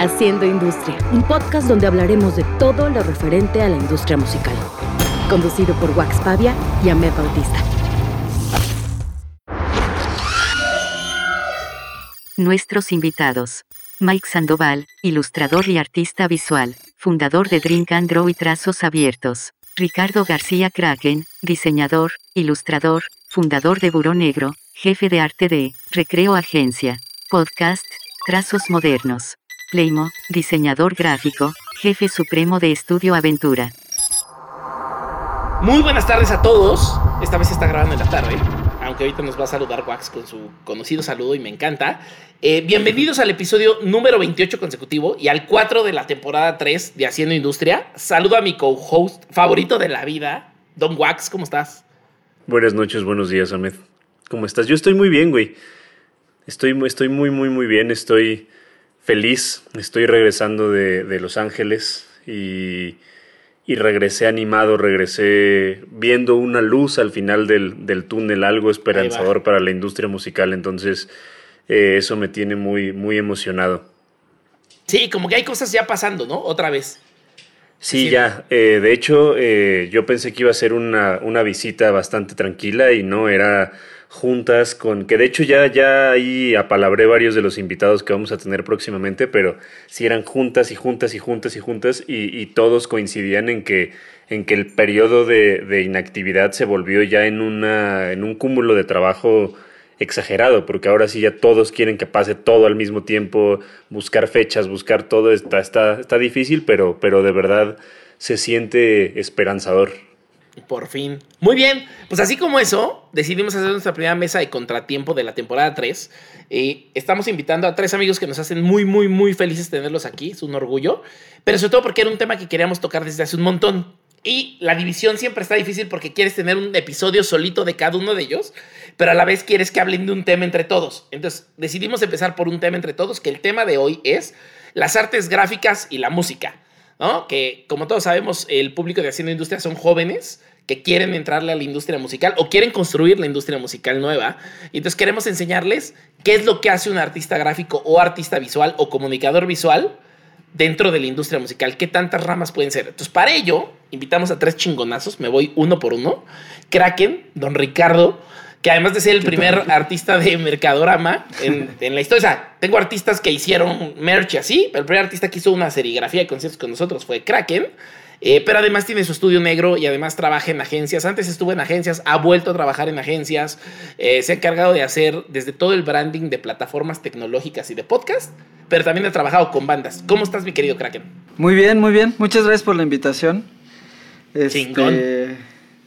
Haciendo Industria, un podcast donde hablaremos de todo lo referente a la industria musical. Conducido por Wax Pavia y Ahmed Bautista. Nuestros invitados. Mike Sandoval, ilustrador y artista visual, fundador de Drink Android Trazos Abiertos. Ricardo García Kraken, diseñador, ilustrador, fundador de Buró Negro, jefe de arte de Recreo Agencia. Podcast, Trazos Modernos. Playmo, diseñador gráfico, jefe supremo de Estudio Aventura. Muy buenas tardes a todos. Esta vez se está grabando en la tarde, aunque ahorita nos va a saludar Wax con su conocido saludo y me encanta. Eh, bienvenidos al episodio número 28 consecutivo y al 4 de la temporada 3 de Haciendo Industria. Saludo a mi co-host favorito de la vida, Don Wax, ¿cómo estás? Buenas noches, buenos días, Ahmed. ¿Cómo estás? Yo estoy muy bien, güey. Estoy, estoy muy, muy, muy bien. Estoy feliz. Estoy regresando de, de Los Ángeles y, y, regresé animado, regresé viendo una luz al final del, del túnel, algo esperanzador para la industria musical. Entonces, eh, eso me tiene muy, muy emocionado. Sí, como que hay cosas ya pasando, ¿no? Otra vez. Sí, sí. ya. Eh, de hecho, eh, yo pensé que iba a ser una, una visita bastante tranquila y no era juntas con, que de hecho ya, ya ahí apalabré varios de los invitados que vamos a tener próximamente, pero sí eran juntas y juntas y juntas y juntas y, y todos coincidían en que, en que el periodo de, de, inactividad se volvió ya en, una, en un cúmulo de trabajo exagerado, porque ahora sí ya todos quieren que pase todo al mismo tiempo, buscar fechas, buscar todo, está, está, está difícil, pero, pero de verdad se siente esperanzador. Por fin. Muy bien, pues así como eso, decidimos hacer nuestra primera mesa de contratiempo de la temporada 3. Eh, estamos invitando a tres amigos que nos hacen muy, muy, muy felices tenerlos aquí, es un orgullo, pero sobre todo porque era un tema que queríamos tocar desde hace un montón. Y la división siempre está difícil porque quieres tener un episodio solito de cada uno de ellos, pero a la vez quieres que hablen de un tema entre todos. Entonces decidimos empezar por un tema entre todos, que el tema de hoy es las artes gráficas y la música. ¿no? Que como todos sabemos, el público de Haciendo Industria son jóvenes que quieren entrarle a la industria musical o quieren construir la industria musical nueva. Y entonces queremos enseñarles qué es lo que hace un artista gráfico o artista visual o comunicador visual dentro de la industria musical, qué tantas ramas pueden ser. Entonces, para ello, invitamos a tres chingonazos, me voy uno por uno. Kraken, don Ricardo, que además de ser el primer artista de Mercadorama en, en, la historia, o sea, tengo artistas que hicieron merch así, pero el primer artista que hizo una serigrafía de conciertos con nosotros fue Kraken. Eh, pero además tiene su estudio negro y además trabaja en agencias. Antes estuvo en agencias, ha vuelto a trabajar en agencias. Eh, se ha encargado de hacer desde todo el branding de plataformas tecnológicas y de podcast, pero también ha trabajado con bandas. ¿Cómo estás, mi querido Kraken? Muy bien, muy bien. Muchas gracias por la invitación. Este, Chingón.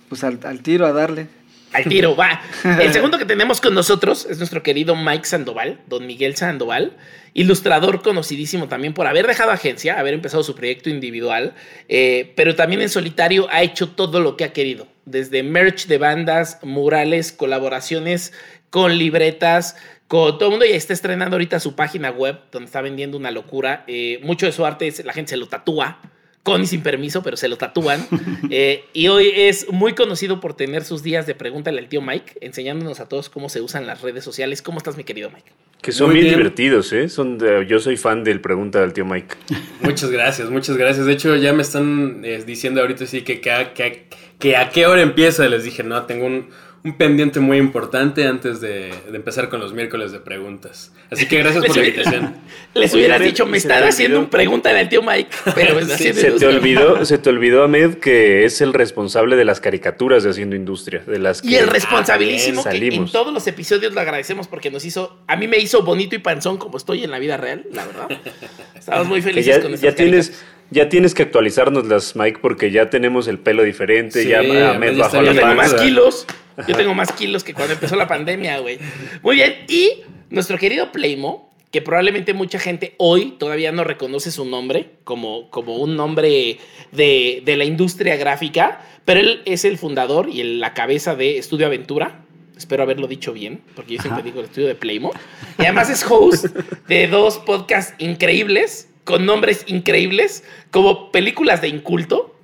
Pues al, al tiro, a darle. Al tiro, va. El segundo que tenemos con nosotros es nuestro querido Mike Sandoval, don Miguel Sandoval, ilustrador conocidísimo también por haber dejado agencia, haber empezado su proyecto individual, eh, pero también en solitario ha hecho todo lo que ha querido, desde merch de bandas, murales, colaboraciones con libretas, con todo el mundo ya está estrenando ahorita su página web donde está vendiendo una locura. Eh, mucho de su arte es, la gente se lo tatúa con y sin permiso, pero se lo tatúan. Eh, y hoy es muy conocido por tener sus días de pregúntale al tío Mike, enseñándonos a todos cómo se usan las redes sociales. ¿Cómo estás, mi querido Mike? Que son bien, bien, divertidos, ¿eh? Son de, yo soy fan del pregunta al tío Mike. Muchas gracias, muchas gracias. De hecho, ya me están eh, diciendo ahorita sí que, que, que, que a qué hora empieza. Les dije, no, tengo un un pendiente muy importante antes de, de, empezar con los miércoles de preguntas. Así que gracias por la invitación. Les hubieras Oye, dicho, me están haciendo un pregunta del tío Mike, pero sí, se, te olvidó, se te olvidó, Ahmed, que es el responsable de las caricaturas de Haciendo Industria. De las que, y el responsabilísimo, ah, que en todos los episodios lo agradecemos porque nos hizo, a mí me hizo bonito y panzón como estoy en la vida real, la verdad. Estamos muy felices ya, con ya tienes ya tienes que actualizarnos las, Mike, porque ya tenemos el pelo diferente. Sí, ya Ahmed bajó la tengo más kilos. Yo tengo más kilos que cuando empezó la pandemia, güey. Muy bien. Y nuestro querido Playmo, que probablemente mucha gente hoy todavía no reconoce su nombre como, como un nombre de, de la industria gráfica, pero él es el fundador y el, la cabeza de Estudio Aventura. Espero haberlo dicho bien, porque yo siempre Ajá. digo el estudio de Playmo. Y además es host de dos podcasts increíbles con nombres increíbles, como películas de inculto,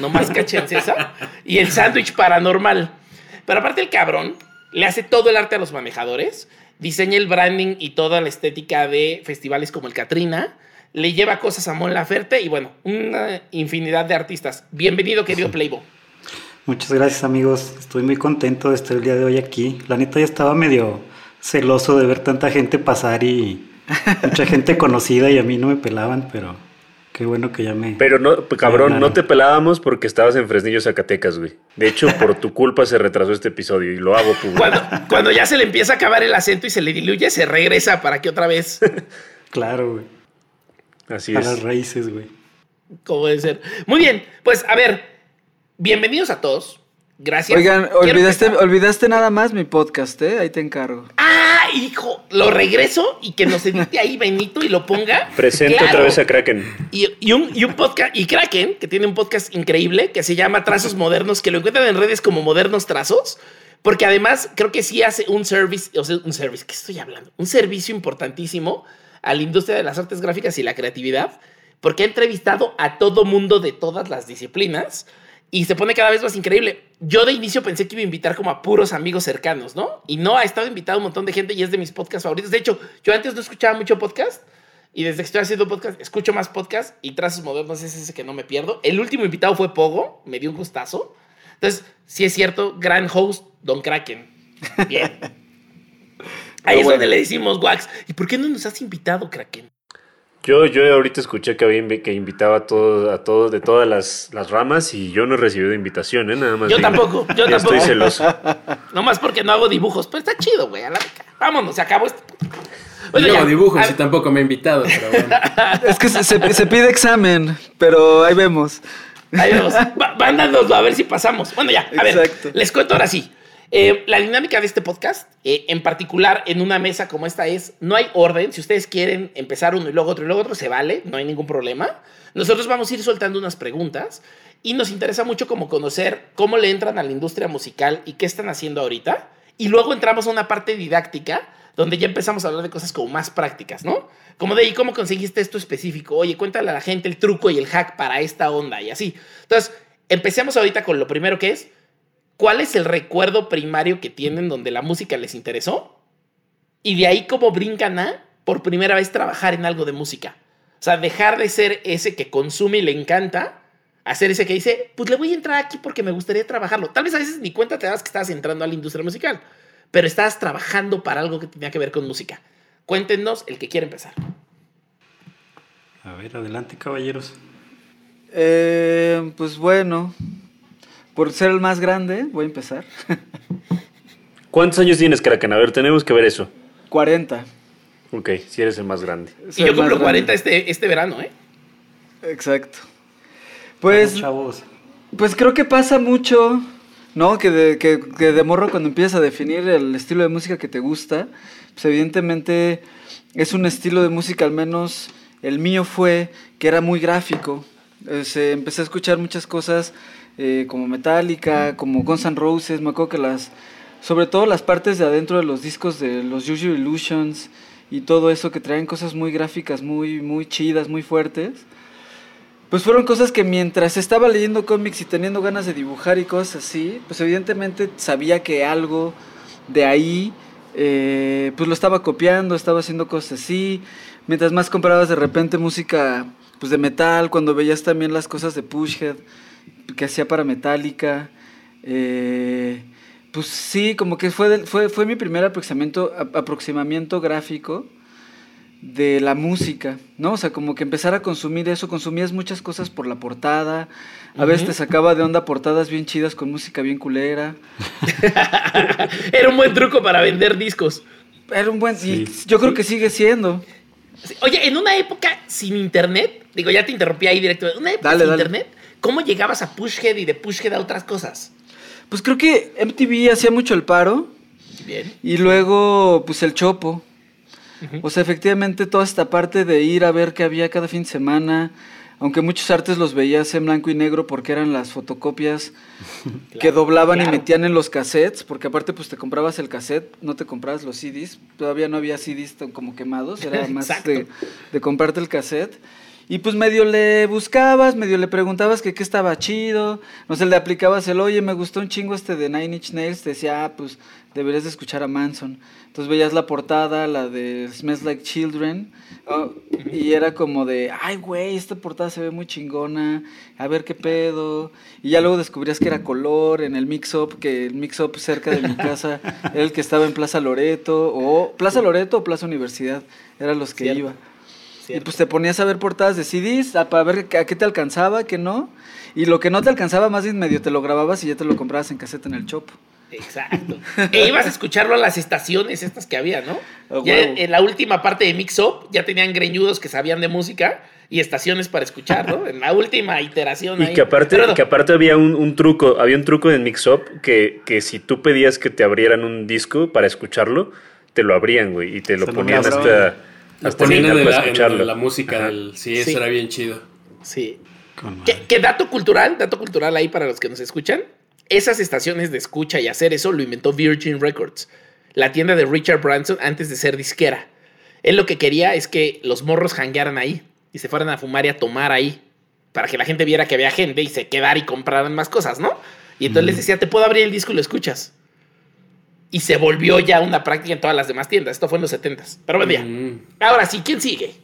nomás cachense esa, y el sándwich paranormal. Pero aparte el cabrón le hace todo el arte a los manejadores, diseña el branding y toda la estética de festivales como el Katrina, le lleva cosas a Mon Laferte y bueno, una infinidad de artistas. Bienvenido, querido Playbo. Muchas gracias amigos, estoy muy contento de estar el día de hoy aquí. La neta ya estaba medio celoso de ver tanta gente pasar y mucha gente conocida y a mí no me pelaban, pero qué bueno que ya me... Pero no, cabrón, no te pelábamos porque estabas en Fresnillo, Zacatecas, güey. De hecho, por tu culpa se retrasó este episodio y lo hago público. Cuando, cuando ya se le empieza a acabar el acento y se le diluye, se regresa para que otra vez... claro, güey. Así a es. las raíces, güey. Como debe ser. Muy bien, pues a ver, bienvenidos a todos. Gracias. Oigan, olvidaste, olvidaste nada más mi podcast, ¿eh? Ahí te encargo. Ah, hijo, lo regreso y que nos edite ahí Benito y lo ponga. Presenta Claro. otra vez a Kraken. Y, y un, y un podcast, y Kraken, que tiene un podcast increíble que se llama Trazos Modernos, que lo encuentran en redes como Modernos Trazos, porque además creo que sí hace un service, o sea, un service, ¿qué estoy hablando? Un servicio importantísimo a la industria de las artes gráficas y la creatividad, porque ha entrevistado a todo mundo de todas las disciplinas y se pone cada vez más increíble. Yo de inicio pensé que iba a invitar como a puros amigos cercanos, ¿no? Y no, ha estado invitado un montón de gente y es de mis podcasts favoritos. De hecho, yo antes no escuchaba mucho podcast y desde que estoy haciendo podcast, escucho más podcast y Trazos Modernos es ese que no me pierdo. El último invitado fue Pogo, me dio un gustazo. Entonces, sí es cierto, gran host, Don Kraken. Bien. Ahí es donde le decimos, Wax, ¿y por qué no nos has invitado, Kraken? Yo, yo ahorita escuché que, había que invitaba a todos, a todos de todas las, las ramas y yo no he recibido invitación, ¿eh? Nada más. Yo digo. tampoco, yo Ya tampoco. Estoy celoso. Nomás porque no hago dibujos, pero está chido, güey. a la. Vámonos, se acabó esto. Yo ya, hago dibujos a- y tampoco me ha invitado, pero bueno. Es que se, se- se pide examen, pero ahí vemos. Ahí vemos. Va- a ver si pasamos. Bueno, ya, a ver, Exacto. les cuento ahora sí. Eh, la dinámica de este podcast, eh, en particular en una mesa como esta, es: no hay orden. Si ustedes quieren empezar uno y luego otro y luego otro, se vale, no hay ningún problema. Nosotros vamos a ir soltando unas preguntas y nos interesa mucho como conocer cómo le entran a la industria musical y qué están haciendo ahorita. Y luego entramos a una parte didáctica donde ya empezamos a hablar de cosas como más prácticas, ¿no? Como de, ¿y cómo conseguiste esto específico? Oye, cuéntale a la gente el truco y el hack para esta onda y así. Entonces, empecemos ahorita con lo primero que es, ¿cuál es el recuerdo primario que tienen donde la música les interesó? Y de ahí cómo brincan a, por primera vez, trabajar en algo de música. O sea, dejar de ser ese que consume y le encanta, a ser ese que dice, pues le voy a entrar aquí porque me gustaría trabajarlo. Tal vez a veces ni cuenta te das que estabas entrando a la industria musical, pero estabas trabajando para algo que tenía que ver con música. Cuéntenos el que quiere empezar. A ver, adelante, caballeros. Eh, pues bueno, por ser el más grande, voy a empezar. ¿Cuántos años tienes, Kraken? A ver, tenemos que ver eso. 40. Ok, si eres el más grande. Y yo cumplo 40 grande. este, este verano, ¿eh? Exacto. Pues, Vamos, chavos. pues creo que pasa mucho, ¿no? Que de, que, que de morro cuando empiezas a definir el estilo de música que te gusta, pues evidentemente es un estilo de música, al menos el mío fue, que era muy gráfico. Eh, se- empecé a escuchar muchas cosas eh, como Metallica, como Guns N' Roses, me acuerdo que las, sobre todo las partes de adentro de los discos de los Your Illusions y todo eso que traen cosas muy gráficas, muy, muy chidas, muy fuertes. Pues fueron cosas que mientras estaba leyendo cómics y teniendo ganas de dibujar y cosas así, pues evidentemente sabía que algo de ahí, eh, pues lo estaba copiando, estaba haciendo cosas así. Mientras más comprabas de repente música, pues de metal, cuando veías también las cosas de Pushhead que hacía para Metallica, eh, pues sí, como que fue, del- fue, fue mi primer aproximamiento, ap- aproximamiento gráfico de la música, ¿no? O sea, como que empezar a consumir eso, consumías muchas cosas por la portada, a veces te sacaba de onda portadas bien chidas con música bien culera. Era un buen truco para vender discos. Era un buen... y Sí. yo creo que sigue siendo. Oye, en una época sin internet, digo, ya te interrumpí ahí directo, en una época Dale, sin dale. internet, ¿cómo llegabas a Pushhead y de Pushhead a otras cosas? Pues creo que MTV hacía mucho el paro Bien. y luego pues el chopo. O sea, efectivamente toda esta parte de ir a ver qué había cada fin de semana, aunque muchos artes los veías en blanco y negro porque eran las fotocopias que Claro, doblaban y metían en los cassettes, porque aparte pues te comprabas el cassette, no te comprabas los CDs, todavía no había CDs tan como quemados, era más de, de comprarte el cassette. Y pues medio le buscabas, medio le preguntabas que qué estaba chido, no sé, le aplicabas el, oye, me gustó un chingo este de Nine Inch Nails, te decía, ah, pues deberías de escuchar a Manson. Entonces veías la portada, la de Smells Like Children, oh, y era como de, ay, güey, esta portada se ve muy chingona, a ver qué pedo. Y ya luego descubrías que era color en el mix-up, que el mix-up cerca de mi casa era el que estaba en Plaza Loreto, o Plaza Loreto o Plaza Universidad, eran los que Cierto. iba. Y pues te ponías a ver portadas de CDs a- para ver a qué te alcanzaba, qué no. Y lo que no te alcanzaba, más bien medio te lo grababas y ya te lo comprabas en caseta en el Chopo. Exacto. E ibas a escucharlo a las estaciones estas que había, ¿no? A Ya en la última parte de Mix Up ya tenían greñudos que sabían de música y estaciones para escuchar, ¿no? En la última iteración. Y ahí. que aparte, no, que aparte había un, un truco, había un truco en Mix Up que, que si tú pedías que te abrieran un disco para escucharlo, te lo abrían, güey, y te lo Se ponían hasta, hasta ponían en la, en escucharlo. la música Ajá. del. Sí, Sí. eso era bien chido. Sí. Con ¿Qué, madre. qué dato cultural, dato cultural ahí para los que nos escuchan. Esas estaciones de escucha y hacer eso lo inventó Virgin Records, la tienda de Richard Branson antes de ser disquera. Él lo que quería es que los morros janguearan ahí y se fueran a fumar y a tomar ahí para que la gente viera que había gente y se quedara y compraran más cosas, ¿no? Y entonces les decía, te puedo abrir el disco y lo escuchas. Y se volvió ya una práctica en todas las demás tiendas. Esto fue en los 70s. Pero buen día. Mm, Ahora sí, ¿quién sigue?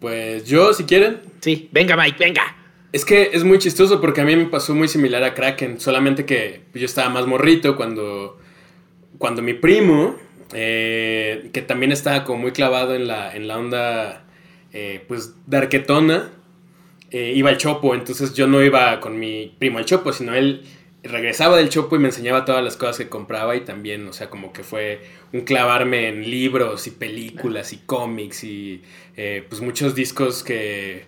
Pues yo, si quieren. Sí, venga Mike, venga. Es que es muy chistoso porque a mí me pasó muy similar a Kraken, solamente que yo estaba más morrito cuando, cuando mi primo, eh, que también estaba como muy clavado en la, en la onda, eh, pues, darquetona, eh, iba al Chopo, entonces yo no iba con mi primo al Chopo, sino él regresaba del Chopo y me enseñaba todas las cosas que compraba y también, o sea, como que fue un clavarme en libros y películas y cómics y eh, pues muchos discos que,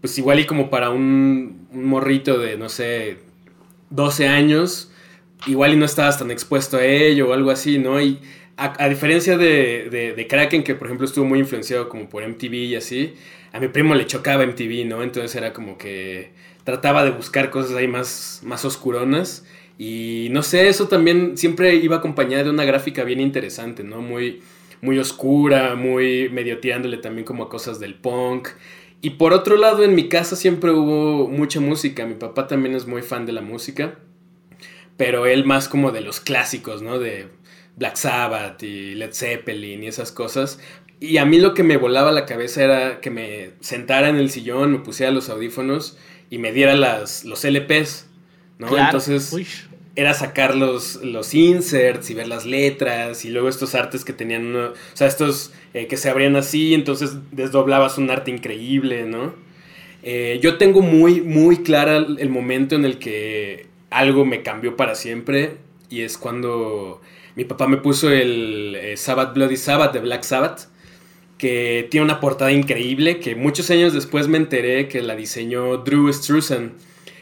pues igual y como para un, un morrito de, no sé, 12 años, igual y no estabas tan expuesto a ello o algo así, ¿no? Y a, diferencia de, de, de Kraken, que por ejemplo estuvo muy influenciado como por MTV y así, a mi primo le chocaba MTV, ¿no? Entonces era como que trataba de buscar cosas ahí más, más oscuronas. Y no sé, eso también siempre iba acompañado de una gráfica bien interesante, ¿no? Muy, muy oscura, muy medio tirándole también como a cosas del punk. Y por otro lado, en mi casa siempre hubo mucha música. Mi papá también es muy fan de la música, pero él más como de los clásicos, ¿no? De Black Sabbath y Led Zeppelin y esas cosas. Y a mí lo que me volaba la cabeza era que me sentara en el sillón, me pusiera los audífonos y me diera las, los LPs, ¿no? Claro. Entonces Uy. era sacar los, los inserts y ver las letras y luego estos artes que tenían, o sea, estos eh, que se abrían así, entonces desdoblabas un arte increíble, ¿no? Eh, yo tengo muy, muy clara el el momento en el que algo me cambió para siempre y es cuando mi papá me puso el eh, Sabbath Bloody Sabbath de Black Sabbath que tiene una portada increíble que muchos años después me enteré que la diseñó Drew Struzan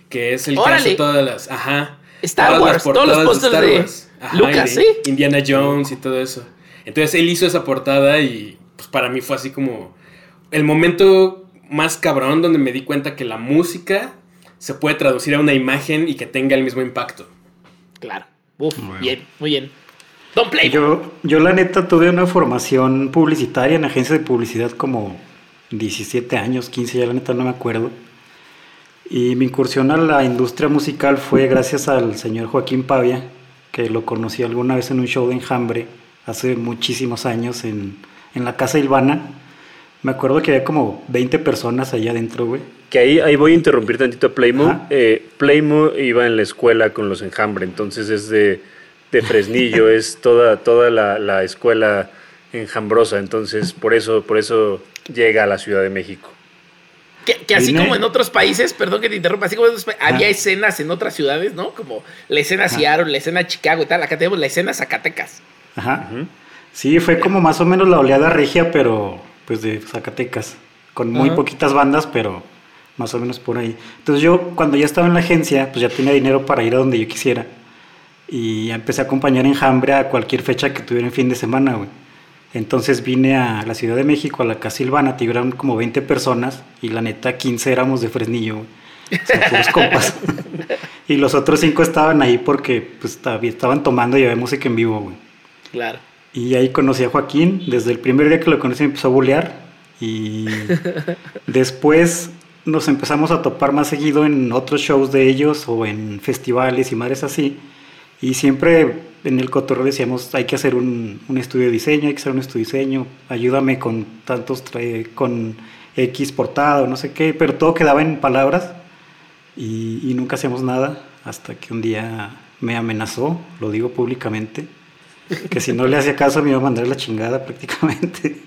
que es el que órale. hace todas las ajá Star todas las Wars, todos los portadas pósters Star de Wars. Ajá, Lucas, de ¿sí? Indiana Jones y todo eso. Entonces él hizo esa portada y pues para mí fue así como el momento más cabrón donde me di cuenta que la música se puede traducir a una imagen y que tenga el mismo impacto. Claro. Uf, Bueno. bien, muy bien. Don Play. Yo, yo la neta tuve una formación publicitaria en agencias de publicidad como 17 años, 15, ya la neta no me acuerdo. Y mi incursión a la industria musical fue gracias al señor Joaquín Pavia, que lo conocí alguna vez en un show de Enjambre hace muchísimos años en, en la Casa Ilvana. Me acuerdo que había como 20 personas allá adentro, güey. Que ahí, ahí voy a interrumpir tantito a Playmo. Eh, Playmo iba en la escuela con los enjambre, entonces es de, de Fresnillo, es toda, toda la, la escuela enjambrosa, entonces por eso, por eso llega a la Ciudad de México. Que, que así como en otros países, perdón que te interrumpa, así como en otros países, Ah. había escenas en otras ciudades, ¿no? Como la escena Seattle, la escena Chicago y tal. Acá tenemos la escena Zacatecas. Ajá. Sí, fue como más o menos la oleada regia, pero pues de Zacatecas. Con muy Ajá. poquitas bandas, pero más o menos por ahí. Entonces yo cuando ya estaba en la agencia, pues ya tenía dinero para ir a donde yo quisiera. Y empecé a acompañar Enjambre a cualquier fecha que tuviera en fin de semana, güey. Entonces vine a la Ciudad de México, a la Casa Silvana, te eran como 20 personas y la neta 15 éramos de Fresnillo, güey. O sea, puros compas. y los otros cinco estaban ahí porque pues estaban tomando y había música en vivo, güey. Claro. Y ahí conocí a Joaquín. Desde el primer día que lo conocí me empezó a bulear. Y después nos empezamos a topar más seguido en otros shows de ellos o en festivales y madres así. Y siempre en el cotorreo decíamos, hay que hacer un, un, estudio de diseño, hay que hacer un estudio de diseño, ayúdame con tantos, con X portada o no sé qué, pero todo quedaba en palabras y, y nunca hacíamos nada hasta que un día me amenazó, lo digo públicamente, que si no le hacía caso me iba a mandar la chingada prácticamente.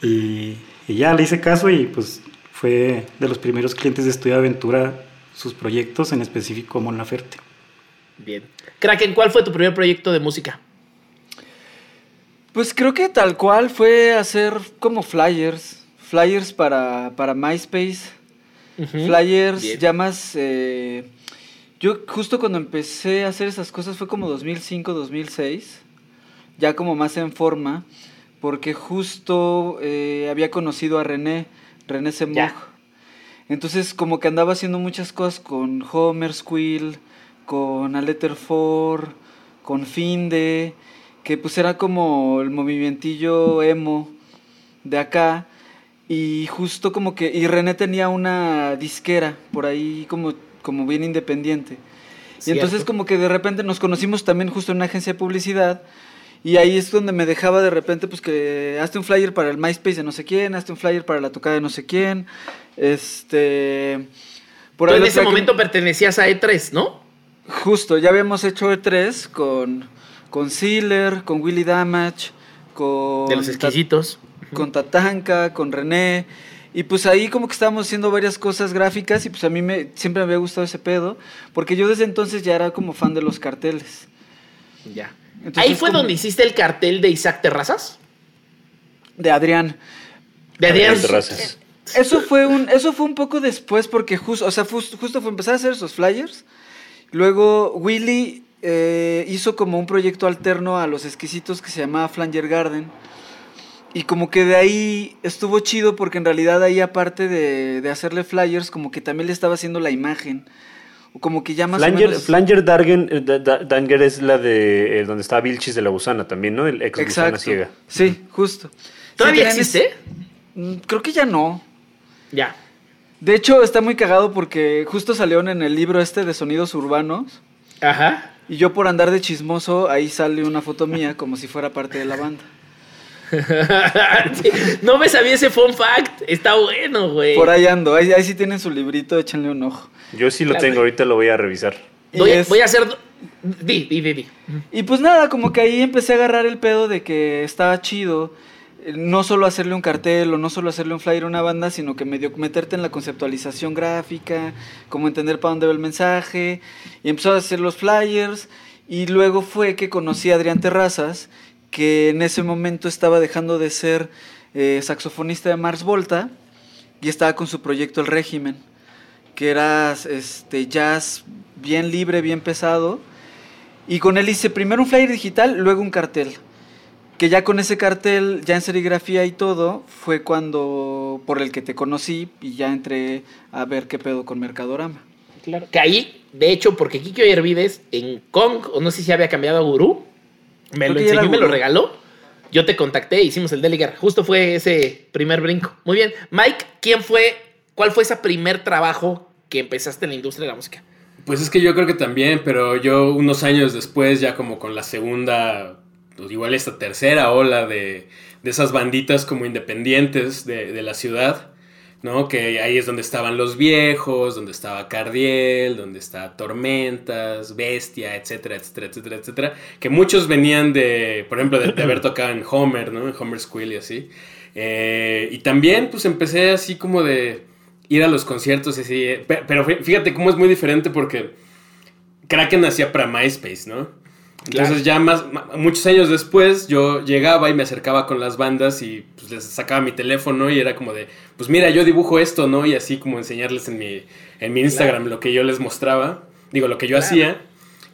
Y, y ya le hice caso y pues fue de los primeros clientes de Estudio Aventura sus proyectos, en específico Mon Laferte. Bien. Kraken, ¿cuál fue tu primer proyecto de música? Pues creo que tal cual fue hacer como flyers, flyers para, para MySpace, uh -huh. flyers Bien. ya más... Eh, yo justo cuando empecé a hacer esas cosas fue como 2005, 2006, ya como más en forma, porque justo eh, había conocido a René, René Semog. Entonces como que andaba haciendo muchas cosas con Homer Squill, con A Letter For, con Finde, que pues era como el movimientillo emo de acá. Y justo como que, y René tenía una disquera por ahí como, como bien independiente. Y entonces como que de repente nos conocimos también justo en una agencia de publicidad. Y ahí es donde me dejaba de repente, pues que hazte un flyer para el MySpace de no sé quién, hazte un flyer para la tocada de no sé quién. Este. Por en ese momento que... pertenecías a E3, ¿no? Justo, ya habíamos hecho E3 con, con Sealer, con Willy Damage, con. De los exquisitos. Ta con Tatanka, con René. Y pues ahí como que estábamos haciendo varias cosas gráficas y pues a mí me, siempre me había gustado ese pedo, porque yo desde entonces ya era como fan de los carteles. Ya. Entonces, ¿Ahí fue como... donde hiciste el cartel de Isaac Terrazas? De Adrián. De Adrián Terrazas. Eso fue un, eso fue un poco después porque justo, o sea, justo fue empezar a hacer esos flyers. Luego Willy eh, hizo como un proyecto alterno a los exquisitos que se llamaba Flanger Garden. Y como que de ahí estuvo chido porque en realidad ahí aparte de, de hacerle flyers, como que también le estaba haciendo la imagen. O como que ya más Flanger, o menos... Flanger Dargen, eh, Danger es la de eh, donde está Vilchis de la gusana también, ¿no? El ex gusana ciega. Sí, justo. ¿Todavía sí, existe? Es... Creo que ya no. Ya. De hecho, está muy cagado porque justo salieron en el libro este de sonidos urbanos. Ajá. Y yo por andar de chismoso, ahí sale una foto mía como si fuera parte de la banda. no me sabía ese fun fact. Está bueno, güey. Por ahí ando. Ahí, ahí, sí tienen su librito, échenle un ojo. Yo sí lo claro. tengo, ahorita lo voy a revisar. Voy, es... voy a hacer... Di, di, di, di. Y pues nada, como que ahí empecé a agarrar el pedo de que estaba chido no solo hacerle un cartel o no solo hacerle un flyer a una banda, sino que medio meterte en la conceptualización gráfica, como entender para dónde va el mensaje, y empezó a hacer los flyers, y luego fue que conocí a Adrián Terrazas, que en ese momento estaba dejando de ser eh, saxofonista de Mars Volta, y estaba con su proyecto El Régimen, que era este, jazz bien libre, bien pesado, y con él hice primero un flyer digital, luego un cartel que ya con ese cartel, ya en serigrafía y todo, fue cuando, por el que te conocí y ya entré a ver qué pedo con Mercadorama. Claro, que ahí, de hecho, porque Kiko Hervides en Kong, o no sé si había cambiado a Gurú, me Creo lo enseñó y me lo regaló. Yo te contacté, hicimos el Deligar. Justo fue ese primer brinco. Muy bien. Mike, ¿quién fue, cuál fue ese primer trabajo que empezaste en la industria de la música? Pues es que yo creo que también, pero yo unos años después, ya como con la segunda pues igual esta tercera ola de, de esas banditas como independientes de, de, la ciudad, ¿no? Que ahí es donde estaban los viejos, donde estaba Cardiel, donde está Tormentas, Bestia, etcétera, etcétera, etcétera, etcétera. Que muchos venían de, por ejemplo, de, haber tocado en Homer, ¿no? En Homer Squill y así. Eh, y también, pues empecé así como de ir a los conciertos y así. Pero fíjate cómo es muy diferente porque Kraken hacía para MySpace, ¿no? Entonces claro. ya más, muchos años después yo llegaba y me acercaba con las bandas y pues les sacaba mi teléfono y era como de, pues mira, yo dibujo esto, ¿no? Y así como enseñarles en mi, en mi Instagram claro. lo que yo les mostraba, digo, lo que yo claro. hacía.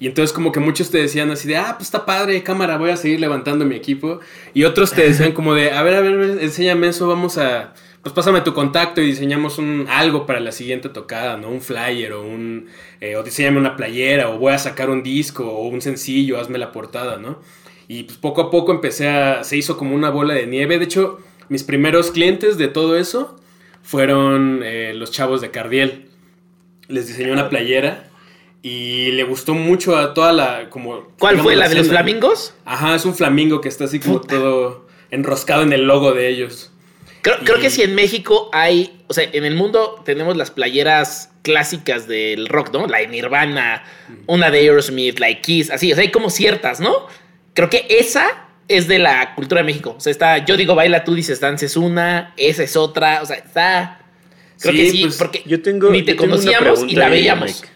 Y entonces como que muchos te decían así de, ah, pues está padre, cámara, voy a seguir levantando mi equipo. Y otros te decían como de, a ver, a ver, enséñame eso, vamos a, pues pásame tu contacto y diseñamos un, algo para la siguiente tocada, ¿no? Un flyer o un, eh, o diseñame una playera o voy a sacar un disco o un sencillo, hazme la portada, ¿no? Y pues poco a poco empecé a, se hizo como una bola de nieve. De hecho, mis primeros clientes de todo eso fueron eh, los chavos de Cardiel. Les diseñé una playera y le gustó mucho a toda la como ¿Cuál fue la de los flamingos? Ajá, es un flamingo que está así como todo enroscado en el logo de ellos. Creo, creo que si en México hay, o sea, en el mundo tenemos las playeras clásicas del rock, ¿no? La de Nirvana, una de Aerosmith, la de Kiss, así, o sea, hay como ciertas, ¿no? Creo que esa es de la cultura de México. O sea, está, yo digo baila, tú dices danza es una, esa es otra, o sea, está... Creo Sí, que sí, pues, porque Yo tengo, ni te conocíamos y la veíamos. Mike.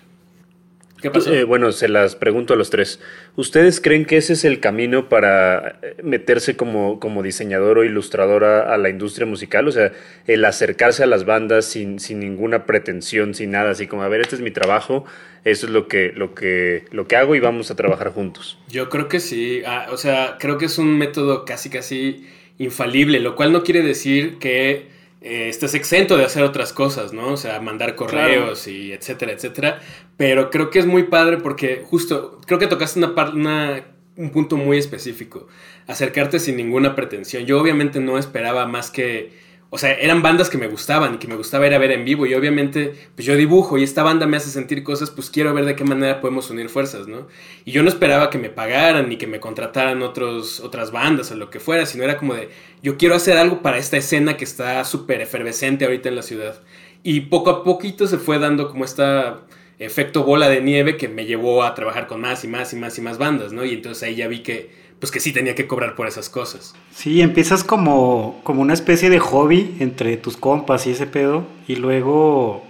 ¿Qué pasó? Eh, bueno, se las pregunto a los tres. ¿Ustedes creen que ese es el camino para eh, meterse como, como diseñador o ilustrador a, a la industria musical? O sea, el acercarse a las bandas sin, sin ninguna pretensión, sin nada, así como, a ver, este es mi trabajo, eso es lo que, lo que, lo que hago y vamos a trabajar juntos. Yo creo que sí. Ah, o sea, creo que es un método casi, casi infalible, lo cual no quiere decir que eh, estés exento de hacer otras cosas, ¿no? O sea, mandar correos y etcétera, etcétera. Pero creo que es muy padre porque justo, creo que tocaste una, una- un punto muy específico. Acercarte sin ninguna pretensión. Yo obviamente no esperaba más que... O sea, eran bandas que me gustaban y que me gustaba ir a ver en vivo. Y obviamente, pues yo dibujo y esta banda me hace sentir cosas, pues quiero ver de qué manera podemos unir fuerzas, ¿no? Y yo no esperaba que me pagaran ni que me contrataran otros, otras bandas o lo que fuera, sino era como de, yo quiero hacer algo para esta escena que está súper efervescente ahorita en la ciudad. Y poco a poquito se fue dando como esta efecto bola de nieve que me llevó a trabajar con más y más y más y más bandas, ¿no? Y entonces ahí ya vi que, pues que sí tenía que cobrar por esas cosas. Sí, empiezas como, como una especie de hobby entre tus compas y ese pedo, y luego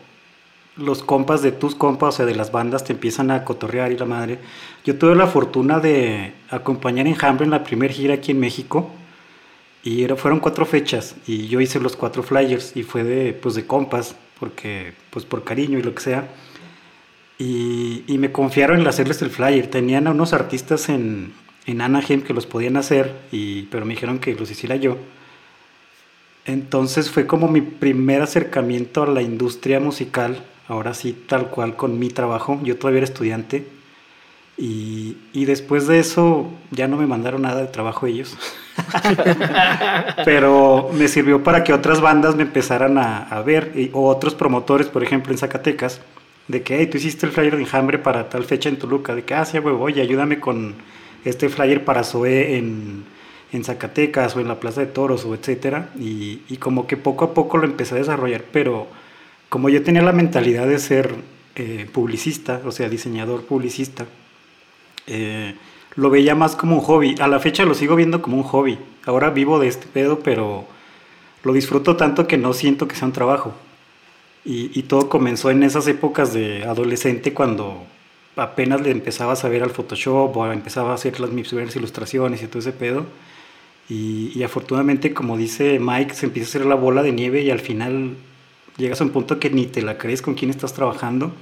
los compas de tus compas, o sea, de las bandas, te empiezan a cotorrear y la madre. Yo tuve la fortuna de acompañar a Enjambre en la primera gira aquí en México, y era, fueron cuatro fechas, y yo hice los cuatro flyers, y fue de, pues, de compas, porque, pues, por cariño y lo que sea. Y, y me confiaron en hacerles el flyer. Tenían a unos artistas en, en Anaheim que los podían hacer, y, pero me dijeron que los hiciera yo. Entonces fue como mi primer acercamiento a la industria musical, ahora sí tal cual con mi trabajo. Yo todavía era estudiante. Y, y después de eso ya no me mandaron nada de trabajo ellos. Pero me sirvió para que otras bandas me empezaran a, ver, y- o otros promotores, por ejemplo, en Zacatecas, de que, hey, tú hiciste el flyer de enjambre para tal fecha en Toluca, de que, ah, huevo, oye, ayúdame con este flyer para Zoe en, en Zacatecas o en la Plaza de Toros o etcétera. Y, y como que poco a poco lo empecé a desarrollar, pero como yo tenía la mentalidad de ser eh, publicista, o sea, diseñador publicista, eh, lo veía más como un hobby. A la fecha lo sigo viendo como un hobby. Ahora vivo de este pedo, pero lo disfruto tanto que no siento que sea un trabajo. Y, y todo comenzó en esas épocas de adolescente cuando apenas le empezaba a saber al Photoshop o empezaba a hacer las mis primeras ilustraciones y todo ese pedo. Y, afortunadamente, como dice Mike, se empieza a hacer la bola de nieve y al final llegas a un punto que ni te la crees con quién estás trabajando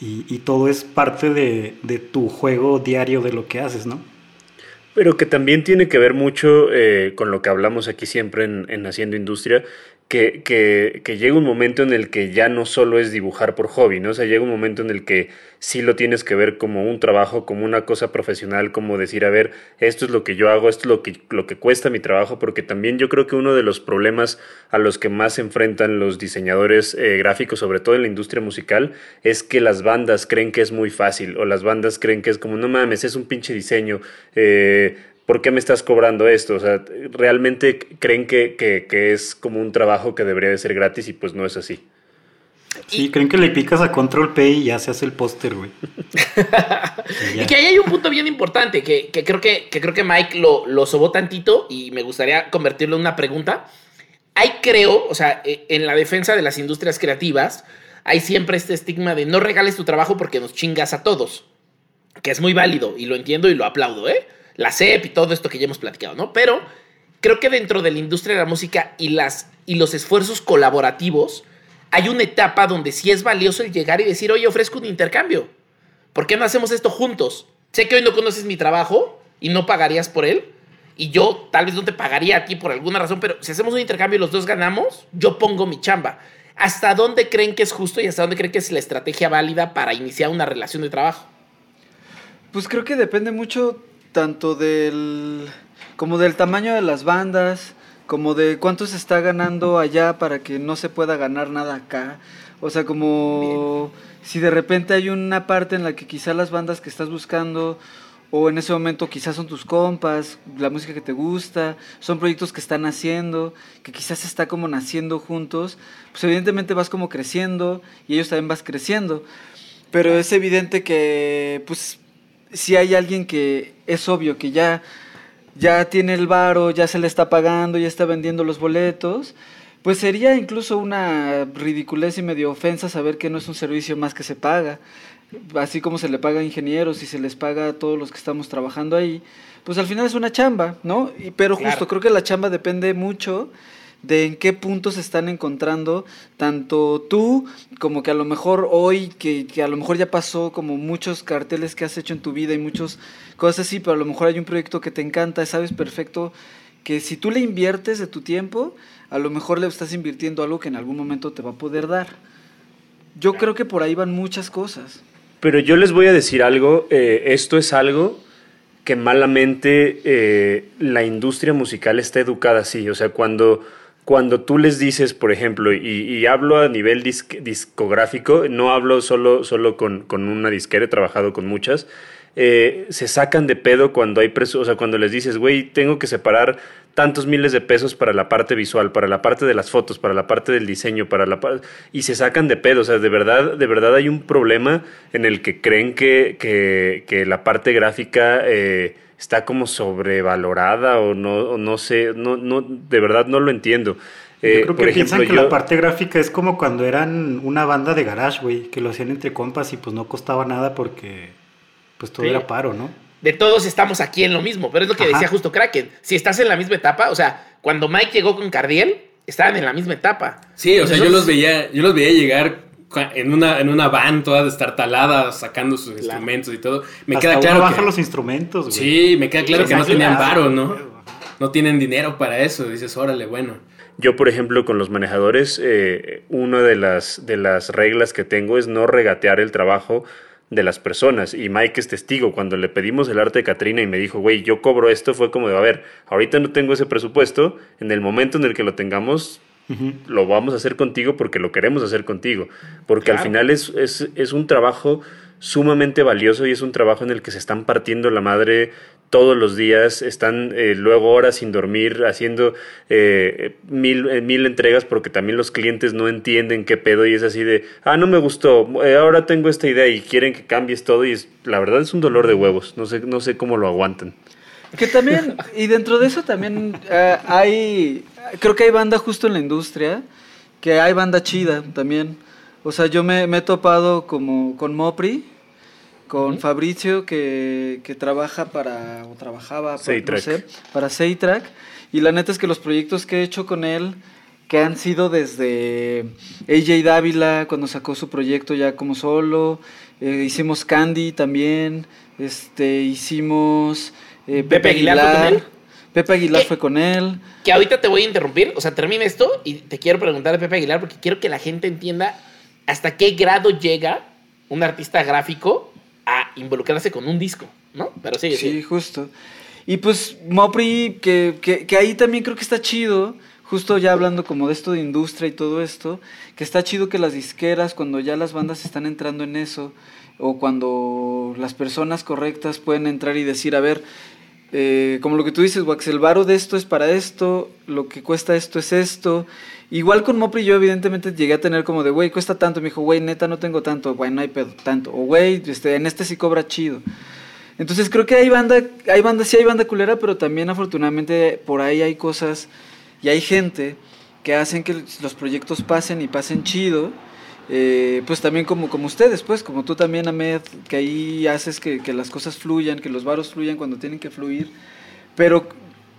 y, todo es parte de, de tu juego diario de lo que haces, ¿no? Pero que también tiene que ver mucho eh, con lo que hablamos aquí siempre en, en Haciendo Industria, que, que, que llega un momento en el que ya no solo es dibujar por hobby, ¿no? O sea, llega un momento en el que sí lo tienes que ver como un trabajo, como una cosa profesional, como decir, a ver, esto es lo que yo hago, esto es lo que, lo que cuesta mi trabajo, porque también yo creo que uno de los problemas a los que más se enfrentan los diseñadores eh, gráficos, sobre todo en la industria musical, es que las bandas creen que es muy fácil, o las bandas creen que es como, no mames, es un pinche diseño, eh, ¿por qué me estás cobrando esto? O sea, realmente creen que, que, que, es como un trabajo que debería de ser gratis y pues no es así. Sí, creen que le picas a Control P y ya se hace el póster, güey. y, y, que ahí hay un punto bien importante que, que creo, que, que, creo que Mike lo, lo sobó tantito y me gustaría convertirlo en una pregunta. Hay, creo, o sea, e, en la defensa de las industrias creativas, hay siempre este estigma de no regales tu trabajo porque nos chingas a todos, que es muy válido y lo entiendo y lo aplaudo, ¿eh? La CEP y todo esto que ya hemos platicado, ¿no? Pero creo que dentro de la industria de la música y, las, y los esfuerzos colaborativos, hay una etapa donde sí es valioso el llegar y decir, oye, ofrezco un intercambio. ¿Por qué no hacemos esto juntos? Sé que hoy no conoces mi trabajo y no pagarías por él. Y yo tal vez no te pagaría a ti por alguna razón, pero si hacemos un intercambio y los dos ganamos, yo pongo mi chamba. ¿Hasta dónde creen que es justo y hasta dónde creen que es la estrategia válida para iniciar una relación de trabajo? Pues creo que depende mucho tanto del como del tamaño de las bandas, como de cuánto se está ganando allá para que no se pueda ganar nada acá. O sea, como si de repente hay una parte en la que quizá las bandas que estás buscando o en ese momento quizás son tus compas, la música que te gusta, son proyectos que están haciendo, que quizás está como naciendo juntos, pues evidentemente vas como creciendo y ellos también vas creciendo. Pero es evidente que pues si hay alguien que es obvio que ya ya tiene el varo, ya se le está pagando, ya está vendiendo los boletos, pues sería incluso una ridiculez y medio ofensa saber que no es un servicio más que se paga. Así como se le paga a ingenieros y se les paga a todos los que estamos trabajando ahí, pues al final es una chamba, ¿no? Y, pero justo creo que la chamba depende mucho de en qué puntos se están encontrando tanto tú como que a lo mejor hoy, que, que, a lo mejor ya pasó como muchos carteles que has hecho en tu vida y muchas cosas así, pero a lo mejor hay un proyecto que te encanta, sabes perfecto que si tú le inviertes de tu tiempo, a lo mejor le estás invirtiendo algo que en algún momento te va a poder dar. Yo creo que por ahí van muchas cosas. Pero yo les voy a decir algo, eh, esto es algo que malamente eh, la industria musical está educada así. O sea, cuando, cuando tú les dices, por ejemplo, y, hablo a nivel discográfico, no hablo solo, solo con, con una disquera, he trabajado con muchas, eh, se sacan de pedo cuando hay preso, o sea, cuando les dices, güey, tengo que separar tantos miles de pesos para la parte visual, para la parte de las fotos, para la parte del diseño, para la y se sacan de pedo, o sea, de verdad, de verdad hay un problema en el que creen que, que, la parte gráfica eh, está como sobrevalorada o no, no sé, no, no, de verdad no lo entiendo. Yo eh, creo que piensan que la parte gráfica es como cuando eran una banda de garage, güey, que lo hacían entre compas y pues no costaba nada porque pues todo era paro, ¿no? De todos estamos aquí en lo mismo, pero es lo que decía justo Kraken. Si estás en la misma etapa, o sea, cuando Mike llegó con Cardiel, estaban en la misma etapa. Sí, o sea, yo los veía, yo los veía llegar en una, en una van toda destartalada, sacando sus instrumentos y todo. Me queda claro. bajan los instrumentos, güey. Sí, me queda claro que no tenían paro, ¿no? No tienen dinero para eso. Dices, órale, bueno. Yo, por ejemplo, con los manejadores, eh, una de las, de las reglas que tengo es no regatear el trabajo de las personas. Y Mike es testigo. Cuando le pedimos el arte de Katrina y me dijo, güey, yo cobro esto, fue como de, a ver, ahorita no tengo ese presupuesto. En el momento en el que lo tengamos, lo vamos a hacer contigo porque lo queremos hacer contigo. Porque al final es, es, es un trabajo sumamente valioso y es un trabajo en el que se están partiendo la madre todos los días, están eh, luego horas sin dormir, haciendo eh, mil, eh, mil entregas porque también los clientes no entienden qué pedo y es así de, ah, no me gustó, ahora tengo esta idea y quieren que cambies todo y es, la verdad es un dolor de huevos, no sé, no sé cómo lo aguantan. Que también, y dentro de eso también hay, creo que hay banda justo en la industria, que hay banda chida también. O sea, yo me, me he topado como con Mopri, con Fabricio que, que, trabaja para, o trabajaba para, no sé, para Seitrack. Y la neta es que los proyectos que he hecho con él, que han sido desde AJ Dávila, cuando sacó su proyecto ya como solo, eh, hicimos Candy también, este, hicimos eh, Pepe, Aguilar. fue con él. Pepe Aguilar fue con él. Que ahorita te voy a interrumpir, o sea, termina esto y te quiero preguntar a Pepe Aguilar porque quiero que la gente entienda hasta qué grado llega un artista gráfico involucrarse con un disco, ¿no? Pero sí, sí. justo. Y pues Mopri, que, que, ahí también creo que está chido, justo ya hablando como de esto de industria y todo esto, que está chido que las disqueras, cuando ya las bandas están entrando en eso, o cuando las personas correctas pueden entrar y decir, a ver, eh, como lo que tú dices, Wax, el varo de esto es para esto, lo que cuesta esto es esto, Igual con Mopri yo evidentemente llegué a tener como de, güey, cuesta tanto. Me dijo, güey, neta, no tengo tanto. Güey, no hay pedo, tanto. O, güey, este, en este sí cobra chido. Entonces creo que hay banda, hay banda, sí hay banda culera, pero también afortunadamente por ahí hay cosas y hay gente que hacen que los proyectos pasen y pasen chido. Eh, pues también como, como ustedes, pues, como tú también, Ahmed, que ahí haces que, que las cosas fluyan, que los varos fluyan cuando tienen que fluir, pero,